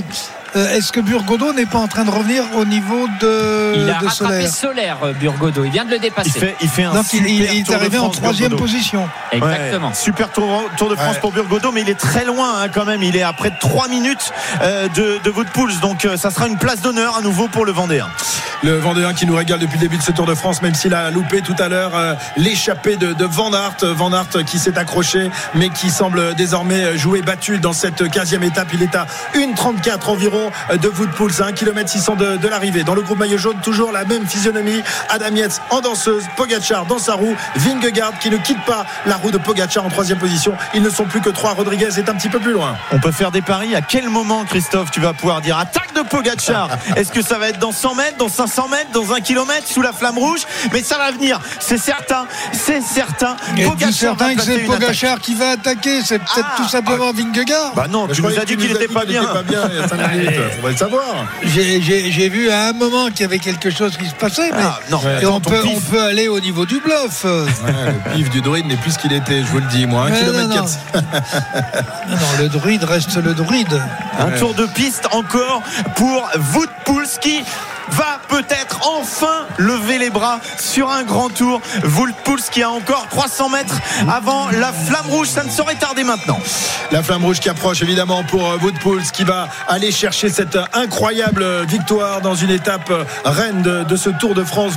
Euh, Est-ce que Burgodo n'est pas en train de revenir au niveau de, Il a de rattrapé Solaire Solaire, euh, Burgodo. Il vient de le Il dépasser. fait, il fait un Donc il, il- super il est arrivé en troisième position. Exactement. Ouais, super tour, Tour de France Ouais. pour Burgodo, mais il est très loin hein, quand même. Il est à près de 3 minutes euh, de, de Wout Poels. Donc euh, ça sera une place d'honneur à nouveau pour le Vendéen. Le Vendéen qui nous régale depuis le début de ce Tour de France, même s'il a loupé tout à l'heure euh, l'échappée de, de Van Aert. Van Aert qui s'est accroché, mais qui semble désormais jouer battu dans cette 15e étape. Il est à 1,34 environ de Wout Poels, à 1 km 600 de, de l'arrivée. Dans le groupe maillot jaune, toujours la même physionomie. Adam Yates en danseuse, Pogacar dans sa roue, Vingegaard qui ne quitte pas la roue de Pogacar en troisième position. Ils ne sont plus que trois. Rodriguez est un petit peu plus loin. On peut faire des paris. À quel moment, Christophe, tu vas pouvoir dire attaque de Pogacar Est-ce que ça va être dans 100 mètres, dans 500 mètres, dans 1 km, sous la flamme rouge? Mais ça va venir, c'est certain, c'est certain. Tout certain que c'est. Pogacar qui va attaquer? C'est peut-être Ah, tout simplement Vingegaard. Bah non, Je tu nous as dit qu'il n'était pas bien. était pas bien il y a 5 minutes. Faudrait le savoir. J'ai- vu à un moment qu'il y avait quelque chose qui se passait. Mais Ah, non, et on, peut, on peut aller au niveau du bluff. Ouais, le pif du druide n'est plus ce qu'il était, je vous le dis, moi. 1 Mais km non, non. 400. Non, non, le druide reste le druide. Un tour de piste encore pour qui va peut-être enfin lever les bras sur un grand tour. Poels qui a encore 300 mètres avant la flamme rouge. Ça ne saurait tarder maintenant. La flamme rouge qui approche évidemment pour euh, Poels qui va aller chercher cette euh, incroyable euh, victoire dans une étape reine de, ce Tour de France.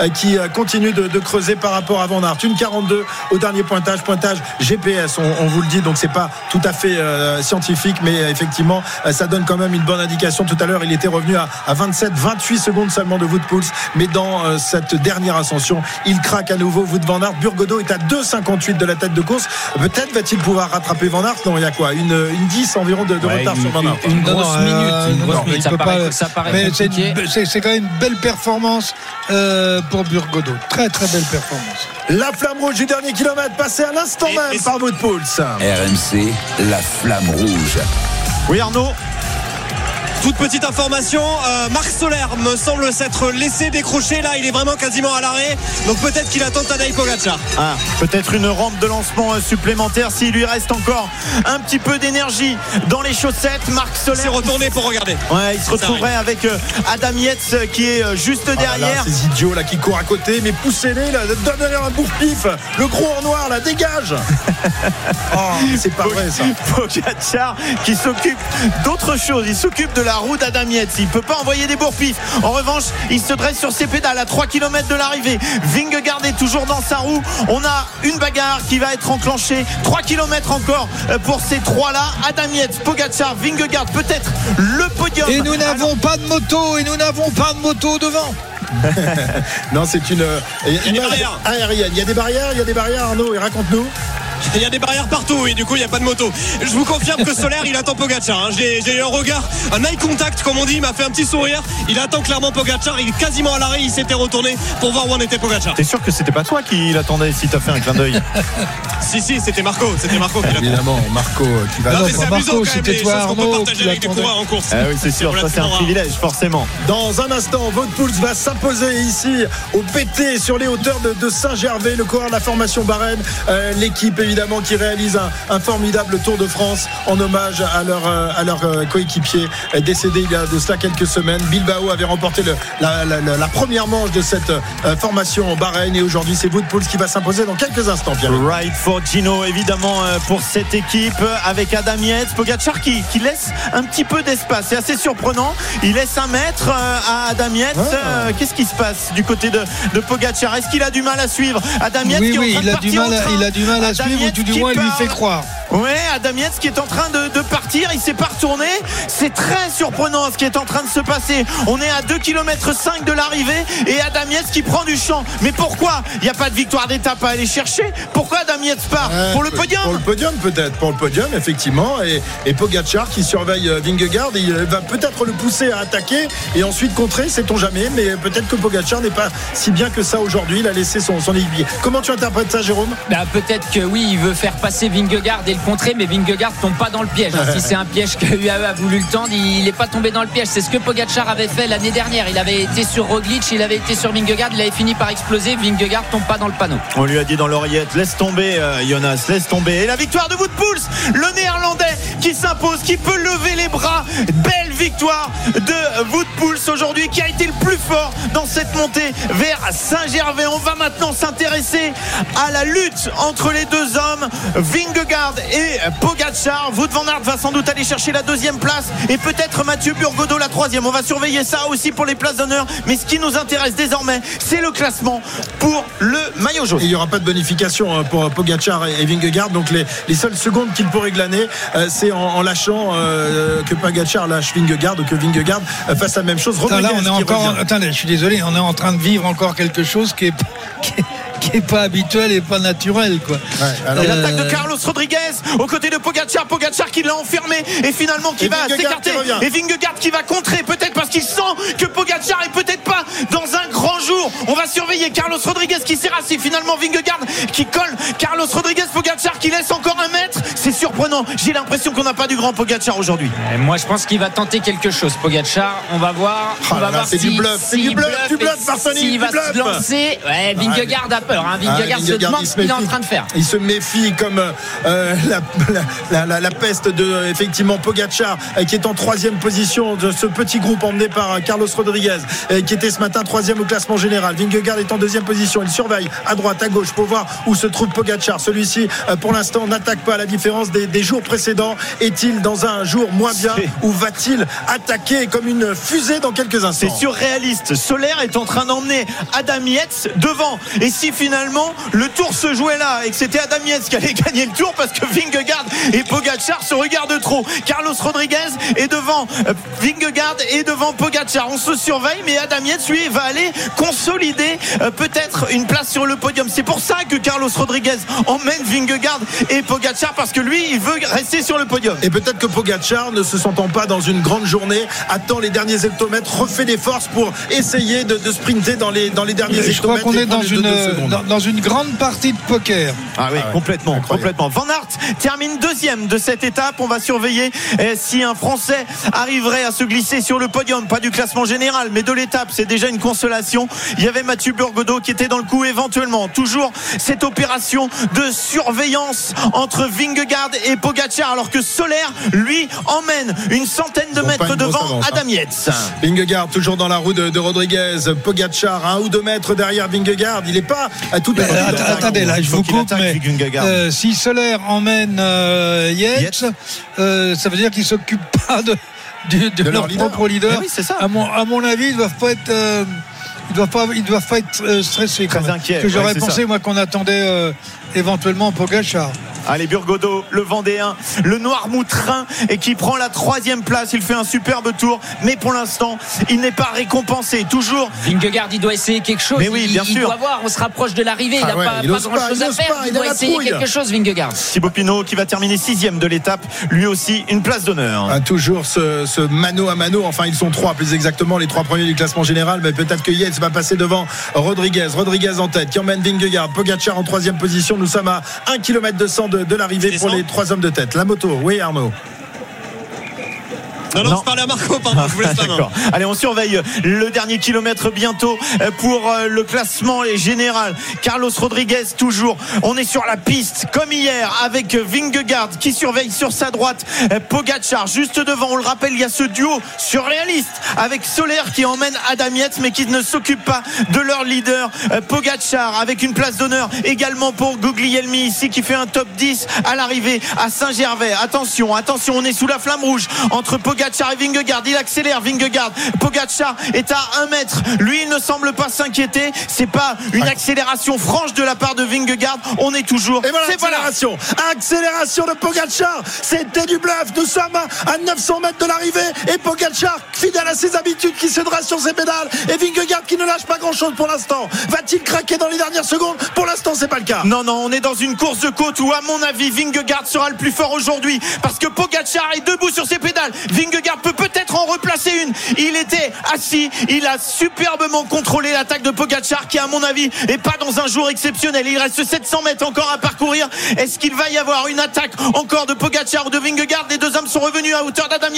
Euh, qui continue de, creuser par rapport à Van Aert. Une 42 au dernier pointage, pointage GPS. On, vous le dit, donc c'est pas tout à fait scientifique, mais effectivement ça donne quand même une bonne indication. Tout à l'heure, il était revenu à, à 27, 28 secondes seulement de Wout Poels, mais dans euh, cette dernière ascension, il craque à nouveau. Wout Van Aert, Burgodo est à 2,58 de la tête de course. Peut-être va-t-il pouvoir rattraper Van Aert Non, il y a quoi? Une, une 10 environ de, de Ouais, retard une- sur Van Aert. une grosse non, minute, euh, une grosse non, minute. Ça paraît, pas- ça paraît Mais c'est compliqué. une- c'est c'est quand même une belle performance euh, pour Burgodo. Très très belle performance. La flamme rouge du dernier kilomètre passée à l'instant Et- même et- par Wout Poels. RMC, la flamme rouge. Oui Arnaud? Toute petite information, euh, Marc Soler me semble s'être laissé décrocher. Là, il est vraiment quasiment à l'arrêt. Donc peut-être qu'il attend Tadej Pogacar. Ah, peut-être une rampe de lancement euh, supplémentaire s'il lui reste encore un petit peu d'énergie dans les chaussettes. Marc Il s'est Soler. retourné pour regarder. Ouais, il se retrouverait avec euh, Adam Yates qui est juste Ah là là, derrière. ces idiots là qui courent à côté, mais poussez-les là, donnez-leur un bourre-pif. Le gros en noir là, dégage. oh, c'est pas vrai ça. Pogacar qui s'occupe d'autre chose. Il s'occupe de la roue d'Adam Yates. Il peut pas envoyer des bourpifs. En revanche, il se dresse sur ses pédales à 3 km de l'arrivée. Vingegaard est toujours dans sa roue. On a une bagarre qui va être enclenchée. 3 km encore euh, pour ces trois-là. Adam Yates, Pogacar, Vingegaard, peut-être le podium. Et nous n'avons pas de moto, et nous n'avons pas de moto devant. Non, c'est une euh, y a des image barrières. aérienne. Il y a des barrières, il y a des barrières, Arnaud, et raconte-nous. Il y a des barrières partout et du coup il n'y a pas de moto. Je vous confirme que Solaire il attend Pogacar. hein. J'ai eu un regard, un eye contact comme on dit, il m'a fait un petit sourire. Il attend clairement Pogacar. Il est quasiment à l'arrêt. Il s'était retourné pour voir où en était Pogacar. T'es sûr que c'était pas toi qui l'attendait si t'as fait un clin d'œil Si si, c'était Marco. C'était Marco qui l'attendait. Évidemment, Marco qui va. Non, non, mais c'est Marco, quand même c'était les toi, choses qu'on peut Arnaud, partager qui avec des coureurs en course. Ah oui, c'est sûr, ça c'est un privilège, forcément. Dans un instant, Wout Poels va s'imposer ici au PT sur les hauteurs de, de Saint-Gervais, le coureur de la formation Barenne. Euh, L'équipe évidemment qui réalise un, un formidable Tour de France en hommage à leur, euh, à leur euh, coéquipier euh, décédé il y a de cela quelques semaines. Bilbao avait remporté le- la, la- la- la première manche de cette formation Bahreïn et aujourd'hui c'est Wout Poels qui va s'imposer dans quelques instants. Pierre. Right for Gino, évidemment, pour cette équipe, avec Adam Yates, Pogacar qui, qui laisse un petit peu d'espace. C'est assez surprenant. Il laisse un mètre à Adam Yates. Ah. Qu'est-ce qui se passe du côté de, de Pogacar? Est-ce qu'il a du mal à suivre Adam Yates Oui, qui est en oui, train il de a du mal, à- train. il a du mal à Adam suivre, ou du moins il lui fait croire. Ouais, Adam Yates qui est en train de, de partir, il s'est pas retourné. C'est très surprenant ce qui est en train de se passer. On est à 2 km 5 de l'arrivée et Adam Yates qui prend du champ. Mais pourquoi Il n'y a pas de victoire d'étape à aller chercher? Pourquoi Adam Yates part? Euh, Pour le podium Pour le podium peut-être, pour le podium effectivement. Et, et Pogacar qui surveille euh, Vingegaard, il va peut-être le pousser à attaquer et ensuite contrer, sait-on jamais. Mais peut-être que Pogacar n'est pas si bien que ça aujourd'hui. Il a laissé son, son équipier. Comment tu interprètes ça, Jérôme? Bah, peut-être que oui, il veut faire passer Vingegaard et le contrer, mais Vingegaard tombe pas dans le piège. si c'est un piège que UAE a voulu le tendre, il n'est pas tombé dans le piège. C'est ce que Pogacar avait fait l'année dernière. Il avait été sur Roglic, il avait été sur Vingegaard, il avait fini par exploser. Vingegaard tombe pas dans le panneau. On lui a dit dans l'oreillette, laisse tomber euh, Jonas, laisse tomber. Et la victoire de Woodpulse, le néerlandais qui s'impose, qui peut lever les bras. Belle victoire de Woodpulse aujourd'hui, qui a été le plus fort dans cette montée vers Saint-Gervais. On va maintenant s'intéresser à la lutte entre les deux hommes, Vingegaard et Pogacar. Wout van Aert va sans doute aller chercher la deuxième place et peut-être Mathieu Burgodeau la troisième. On va surveiller ça aussi pour les places d'honneur. Mais ce qui nous intéresse désormais, c'est le classement pour le maillot jaune. Et il n'y aura pas de bonification hein, pour Pogacar et Vingegaard. Donc les, les seules secondes qu'il pourrait glaner, euh, c'est en, en lâchant euh, que Pogacar lâche Vingegaard ou que Vingegaard euh, fasse la même chose. Attends, là, on est encore. Attendez, je suis désolé, on est en train de vivre encore quelque chose qui est, qui est, qui est pas habituel et pas naturel, quoi. alors- Et l'attaque de Euh, Carlos Rodriguez aux côtés de Pogacar, Pogacar qui l'a enfermé et finalement qui Et va s'écarter et Vingegaard qui va contrer peut-être parce qu'il sent que Pogacar est peut-être pas dans un grand jour. On va surveiller Carlos Rodriguez qui s'est rassis finalement Vingegaard qui colle Carlos Rodriguez Pogacar qui laisse encore un mètre. C'est surprenant. J'ai l'impression qu'on n'a pas du grand Pogacar aujourd'hui. Moi, je pense qu'il va tenter quelque chose, Pogacar. On va voir. Oh on là va là, voir c'est du si- bluff, c'est du bluff, du bluff, S'il du va bluff. se lancer. Ouais, Vingegaard a peur. Hein. Vingegaard Ah, se demande il ce se qu'il est en méfie. train de faire. Il se méfie comme euh, la, la, la- la peste de effectivement Pogacar euh, qui est en troisième position de ce petit groupe emmené par euh, Carlos Rodriguez euh, qui était ce matin troisième au classement général. Vingegaard est en deuxième position. Il surveille à droite, à gauche pour voir où se trouve Pogacar. Celui-ci, euh, pour l'instant, n'attaque pas à la différence des, des jours précédents. Est-il dans un jour moins bien ou va-t-il attaquer comme une fusée dans quelques instants? C'est surréaliste. Solaire est en train d'emmener Adam Yates devant. Et si finalement le tour se jouait là et que c'était Adam Yates qui allait gagner le tour parce que Vingegaard et Pogacar se regardent trop. Carlos Rodriguez est devant euh, Vingegaard et devant Pogacar. On se surveille, mais Adam Yates lui va aller consolider euh, peut-être une place sur le podium. C'est pour ça que Carlos Rodriguez emmène Vingegaard et Pogacar parce que lui il veut rester sur le podium. Et peut-être que Pogacar, ne se sentant pas dans une grande journée, attend les derniers hectomètres, refait des forces pour essayer de, de sprinter dans les, dans les derniers je crois hectomètres. qu'on et est dans une, deux- deux secondes. Dans, dans une grande partie de poker. Ah oui, complètement, incroyable. complètement. Van Aert termine deuxième de cette étape. On va surveiller eh, si un Français arriverait à se glisser sur le podium, pas du classement général, mais de l'étape. C'est déjà une consolation. Il y avait Mathieu Burgodeau qui était dans le coup éventuellement. Toujours cette opération de surveillance entre Vingegaard et Pogacar, alors que Solaire lui emmène une centaine de mètres devant avance, hein. Adam Yates. Vingegaard toujours dans la roue de, de Rodriguez. Pogacar un ou deux mètres derrière Vingegaard. Il n'est pas à à Euh, dans att- la attendez, là, je vous coupe, mais euh, si Solaire emmène euh, Yates, euh, ça veut dire qu'il s'occupe pas de, de, de De leur leur leader. propre leader. Eh oui, c'est ça. À mon, à mon avis, ils doivent pas être. euh, ils doivent pas, ils doivent pas être euh, stressés. Très inquiets, Que j'aurais ouais, pensé moi qu'on attendait éventuellement Pogachar. Allez, Burgodeau, le Vendéen, le Noirmoutrin, et qui prend la troisième place. Il fait un superbe tour, mais pour l'instant, il n'est pas récompensé. Toujours Vingegaard, il doit essayer quelque chose. Mais oui, il, bien il sûr. doit voir, on se rapproche de l'arrivée. Il Ah n'a ouais, pas, il pas ose pas, grand chose il à faire. pas, il il doit essayer trouille. quelque chose, Vingegaard. Thibaut Pinot qui va terminer sixième de l'étape, lui aussi une place d'honneur. Ah, toujours ce, ce mano à mano. Enfin, ils sont trois, plus exactement, les trois premiers du classement général. Mais peut-être que Yates va passer devant Rodriguez. Rodriguez en tête, qui emmène Vingegaard. Pogacar en troisième position. Nous sommes à 1 km 200 de, de l'arrivée pour les trois hommes de tête. La moto, oui, Arnaud. Non, non, Non. je parlais à Marco, pardon, je vous laisse la main. Allez, on surveille le dernier kilomètre bientôt euh, pour euh, le classement général. Carlos Rodriguez toujours. On est sur la piste comme hier avec Vingegaard qui surveille sur sa droite euh, Pogacar juste devant. On le rappelle, il y a ce duo surréaliste avec Solaire qui emmène Adam Yates mais qui ne s'occupe pas de leur leader euh, Pogacar avec une place d'honneur également pour Guglielmi ici qui fait un top 10 à l'arrivée à Saint-Gervais. Attention, attention, on est sous la flamme rouge entre Pogacar Pogacar et Vingegaard. Il accélère Vingegaard. Pogacar est à un mètre. Lui, il ne semble pas s'inquiéter. C'est pas une accélération franche de la part de Vingegaard. On est toujours. Et voilà C'est voilà. l'accélération. Accélération de Pogacar. C'était du bluff. Nous sommes à 900 mètres de l'arrivée. Et Pogacar, fidèle à ses habitudes, qui se sur ses pédales. Et Vingegaard qui ne lâche pas grand chose pour l'instant. Va-t-il craquer dans les dernières secondes? Pour l'instant, c'est pas le cas. Non, non, on est dans une course de côte où, à mon avis, Vingegaard sera le plus fort aujourd'hui parce que Pogacar est debout sur ses pédales. Vingegaard peut peut-être en replacer une. Il était assis, il a superbement contrôlé l'attaque de Pogacar qui, à mon avis, est pas dans un jour exceptionnel. Il reste 700 mètres encore à parcourir. Est-ce qu'il va y avoir une attaque encore de Pogacar ou de Vingegaard Les deux hommes sont revenus à hauteur d'Adam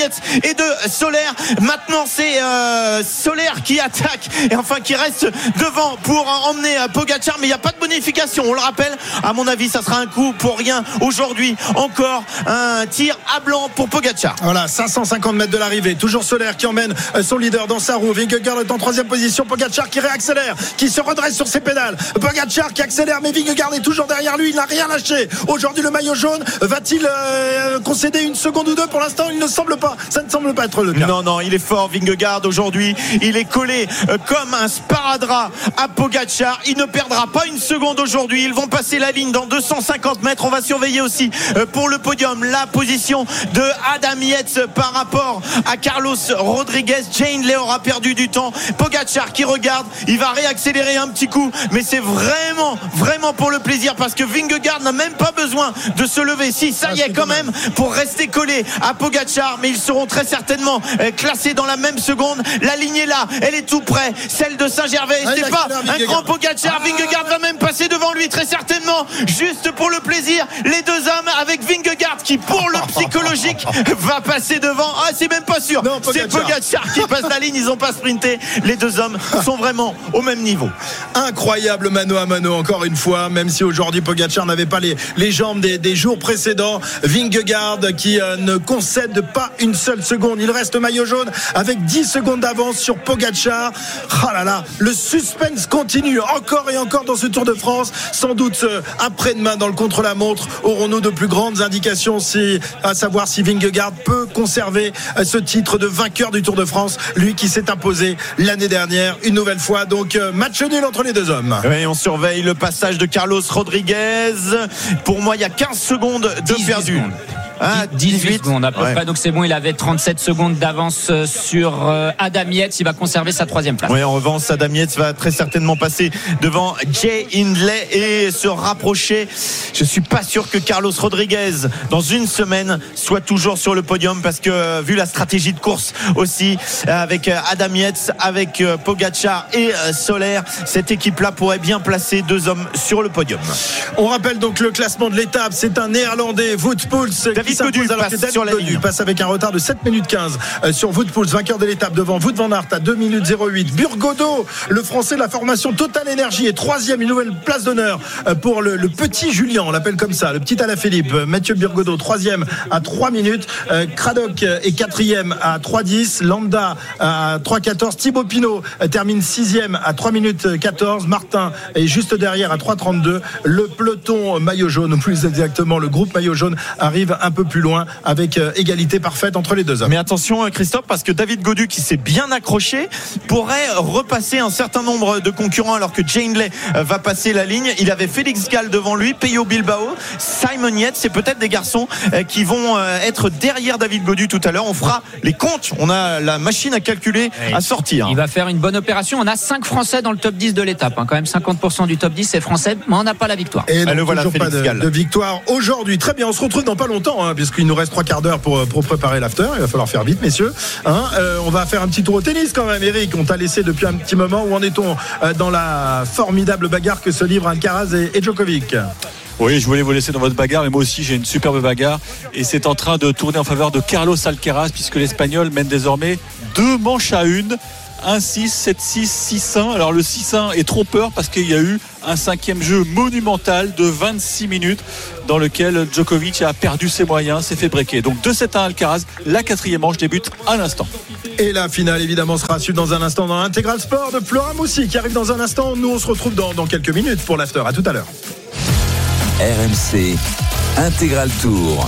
et de Solaire. Maintenant, c'est euh, Solaire qui attaque et enfin qui reste devant pour emmener euh, Pogacar, mais il n'y a pas de bonification. On le rappelle, à mon avis, ça sera un coup pour rien aujourd'hui. Encore un tir à blanc pour Pogacar. Voilà, 550 mètres de l'arrivée. Toujours Solaire qui emmène euh, son leader dans sa roue. Vingegaard est en troisième position. Pogacar qui réaccélère, qui se redresse sur ses pédales. Pogacar qui accélère, mais Vingegaard est toujours derrière lui. Il n'a rien lâché. Aujourd'hui, le maillot jaune va-t-il euh, concéder une seconde ou deux? Pour l'instant, il ne semble pas. Ça ne semble pas être le cas. Non, non, il est fort, Vingegaard aujourd'hui. Il est collé euh, comme un sparadrap à Pogacar. Il ne perdra pas une seconde aujourd'hui. Ils vont passer la ligne dans 250 mètres. On va surveiller aussi pour le podium la position de Adam Yates par rapport à Carlos Rodriguez. Jane Lay aura perdu du temps. Pogacar qui regarde, il va réaccélérer un petit coup, mais c'est vraiment, vraiment pour le plaisir parce que Vingegaard n'a même pas besoin de se lever. Si, ça y est, quand même, pour rester collé à Pogacar, mais ils seront très certainement euh, classés dans la même seconde. La ligne est là, elle est tout près, celle de Saint-Gervais. Ah, C'est pas un grand Pogacar. Vingegaard va même passer devant lui, très certainement, juste pour le plaisir. Les deux hommes avec Vingegaard qui, pour le psychologique, va passer devant. Ah, c'est même pas sûr. C'est Pogacar. Qui passe la ligne. Ils ont pas sprinté. Les deux hommes sont vraiment au même niveau. Incroyable mano à mano encore une fois, même si aujourd'hui Pogacar n'avait pas les, les jambes des, des jours précédents. Vingegaard qui euh, ne concède pas une seule seconde. Il reste maillot jaune avec 10 secondes d'avance sur Pogacar. Ah là là, le suspense continue encore et encore dans ce Tour de France. Sans doute euh, après-demain dans le contre-la-montre aurons-nous de plus grandes indications si, à savoir si Vingegaard peut conserver euh, ce titre de vainqueur du Tour de France, lui qui s'est imposé l'année dernière une nouvelle fois. Donc euh, match nul entre les deux hommes. Oui, on surveille le passage de Carlos Rodriguez. Pour moi, il y a 15 secondes de 18 perdu. secondes. Ah, 18 secondes à peu Ouais. près. Donc c'est bon, il avait 37 secondes d'avance euh, sur euh, Adam Yates. Il va conserver sa troisième place. Oui, en revanche, Adam Yates va très certainement passer devant Jay Hindley et se rapprocher. Je suis pas sûr que Carlos Rodriguez, dans une semaine, soit toujours sur le podium parce que, euh, vu la stratégie de course aussi, avec Adam Yates, avec Pogacar et Soler, cette équipe-là pourrait bien placer deux hommes sur le podium. On rappelle donc le classement de l'étape. C'est un néerlandais, Wout Poels, David Godu passe que David sur la Godu ligne. passe avec un retard de 7 minutes 15 euh, sur Wout Poels, vainqueur de l'étape devant Wout van Aert à 2 minutes 08. Burgodo, le français de la formation Total Énergie est troisième, une nouvelle place d'honneur euh, pour le, le petit Julien, on l'appelle comme ça, le petit Alaphilippe. Euh, Mathieu Burgodo, troisième à 3 minutes. Euh, est quatrième à 3,10. Lambda à 3,14. Thibaut Pinot termine sixième à 3 minutes 14. Martin est juste derrière à 3,32. Le peloton maillot jaune, ou plus exactement le groupe maillot jaune, arrive un peu plus loin avec euh, égalité parfaite entre les deux hommes. Mais attention, euh, Christophe, parce que David Godu, qui s'est bien accroché, pourrait repasser un certain nombre de concurrents alors que Jane Lay euh, va passer la ligne. Il avait Félix Gall devant lui, Peyo Bilbao, Simon Yates. C'est peut-être des garçons qui vont être derrière David Godu tout à l'heure. On fera les comptes. On a la machine à calculer, à sortir. Il va faire une bonne opération. On a 5 Français dans le top 10 de l'étape. hein. Quand même 50% du top 10 c'est français, mais on n'a pas la victoire. Et Ah, le voilà, toujours pas Félix de, Gall. de victoire aujourd'hui. Très bien, on se retrouve dans pas longtemps, hein, puisqu'il nous reste trois quarts d'heure pour, pour préparer l'after. Il va falloir faire vite, messieurs. Hein, euh, on va faire un petit tour au tennis quand même, Eric. On t'a laissé depuis un petit moment. Où en est-on euh, dans la formidable bagarre que se livrent Alcaraz et Djokovic? Oui, je voulais vous laisser dans votre bagarre, mais moi aussi j'ai une superbe bagarre. Et c'est en train de tourner en faveur de Carlos Alcaraz, puisque l'Espagnol mène désormais deux manches à une. 1-6, 7-6, 6-1. Alors le 6-1 est trompeur parce qu'il y a eu un cinquième jeu monumental de 26 minutes dans lequel Djokovic a perdu ses moyens, s'est fait breaker. Donc 2-7 à Alcaraz, la quatrième manche débute à l'instant. Et la finale, évidemment, sera suivie dans un instant dans l'intégral sport de Flora Moussi qui arrive dans un instant. Nous, on se retrouve dans, dans quelques minutes pour l'after. À tout à l'heure. RMC Intégral Tour.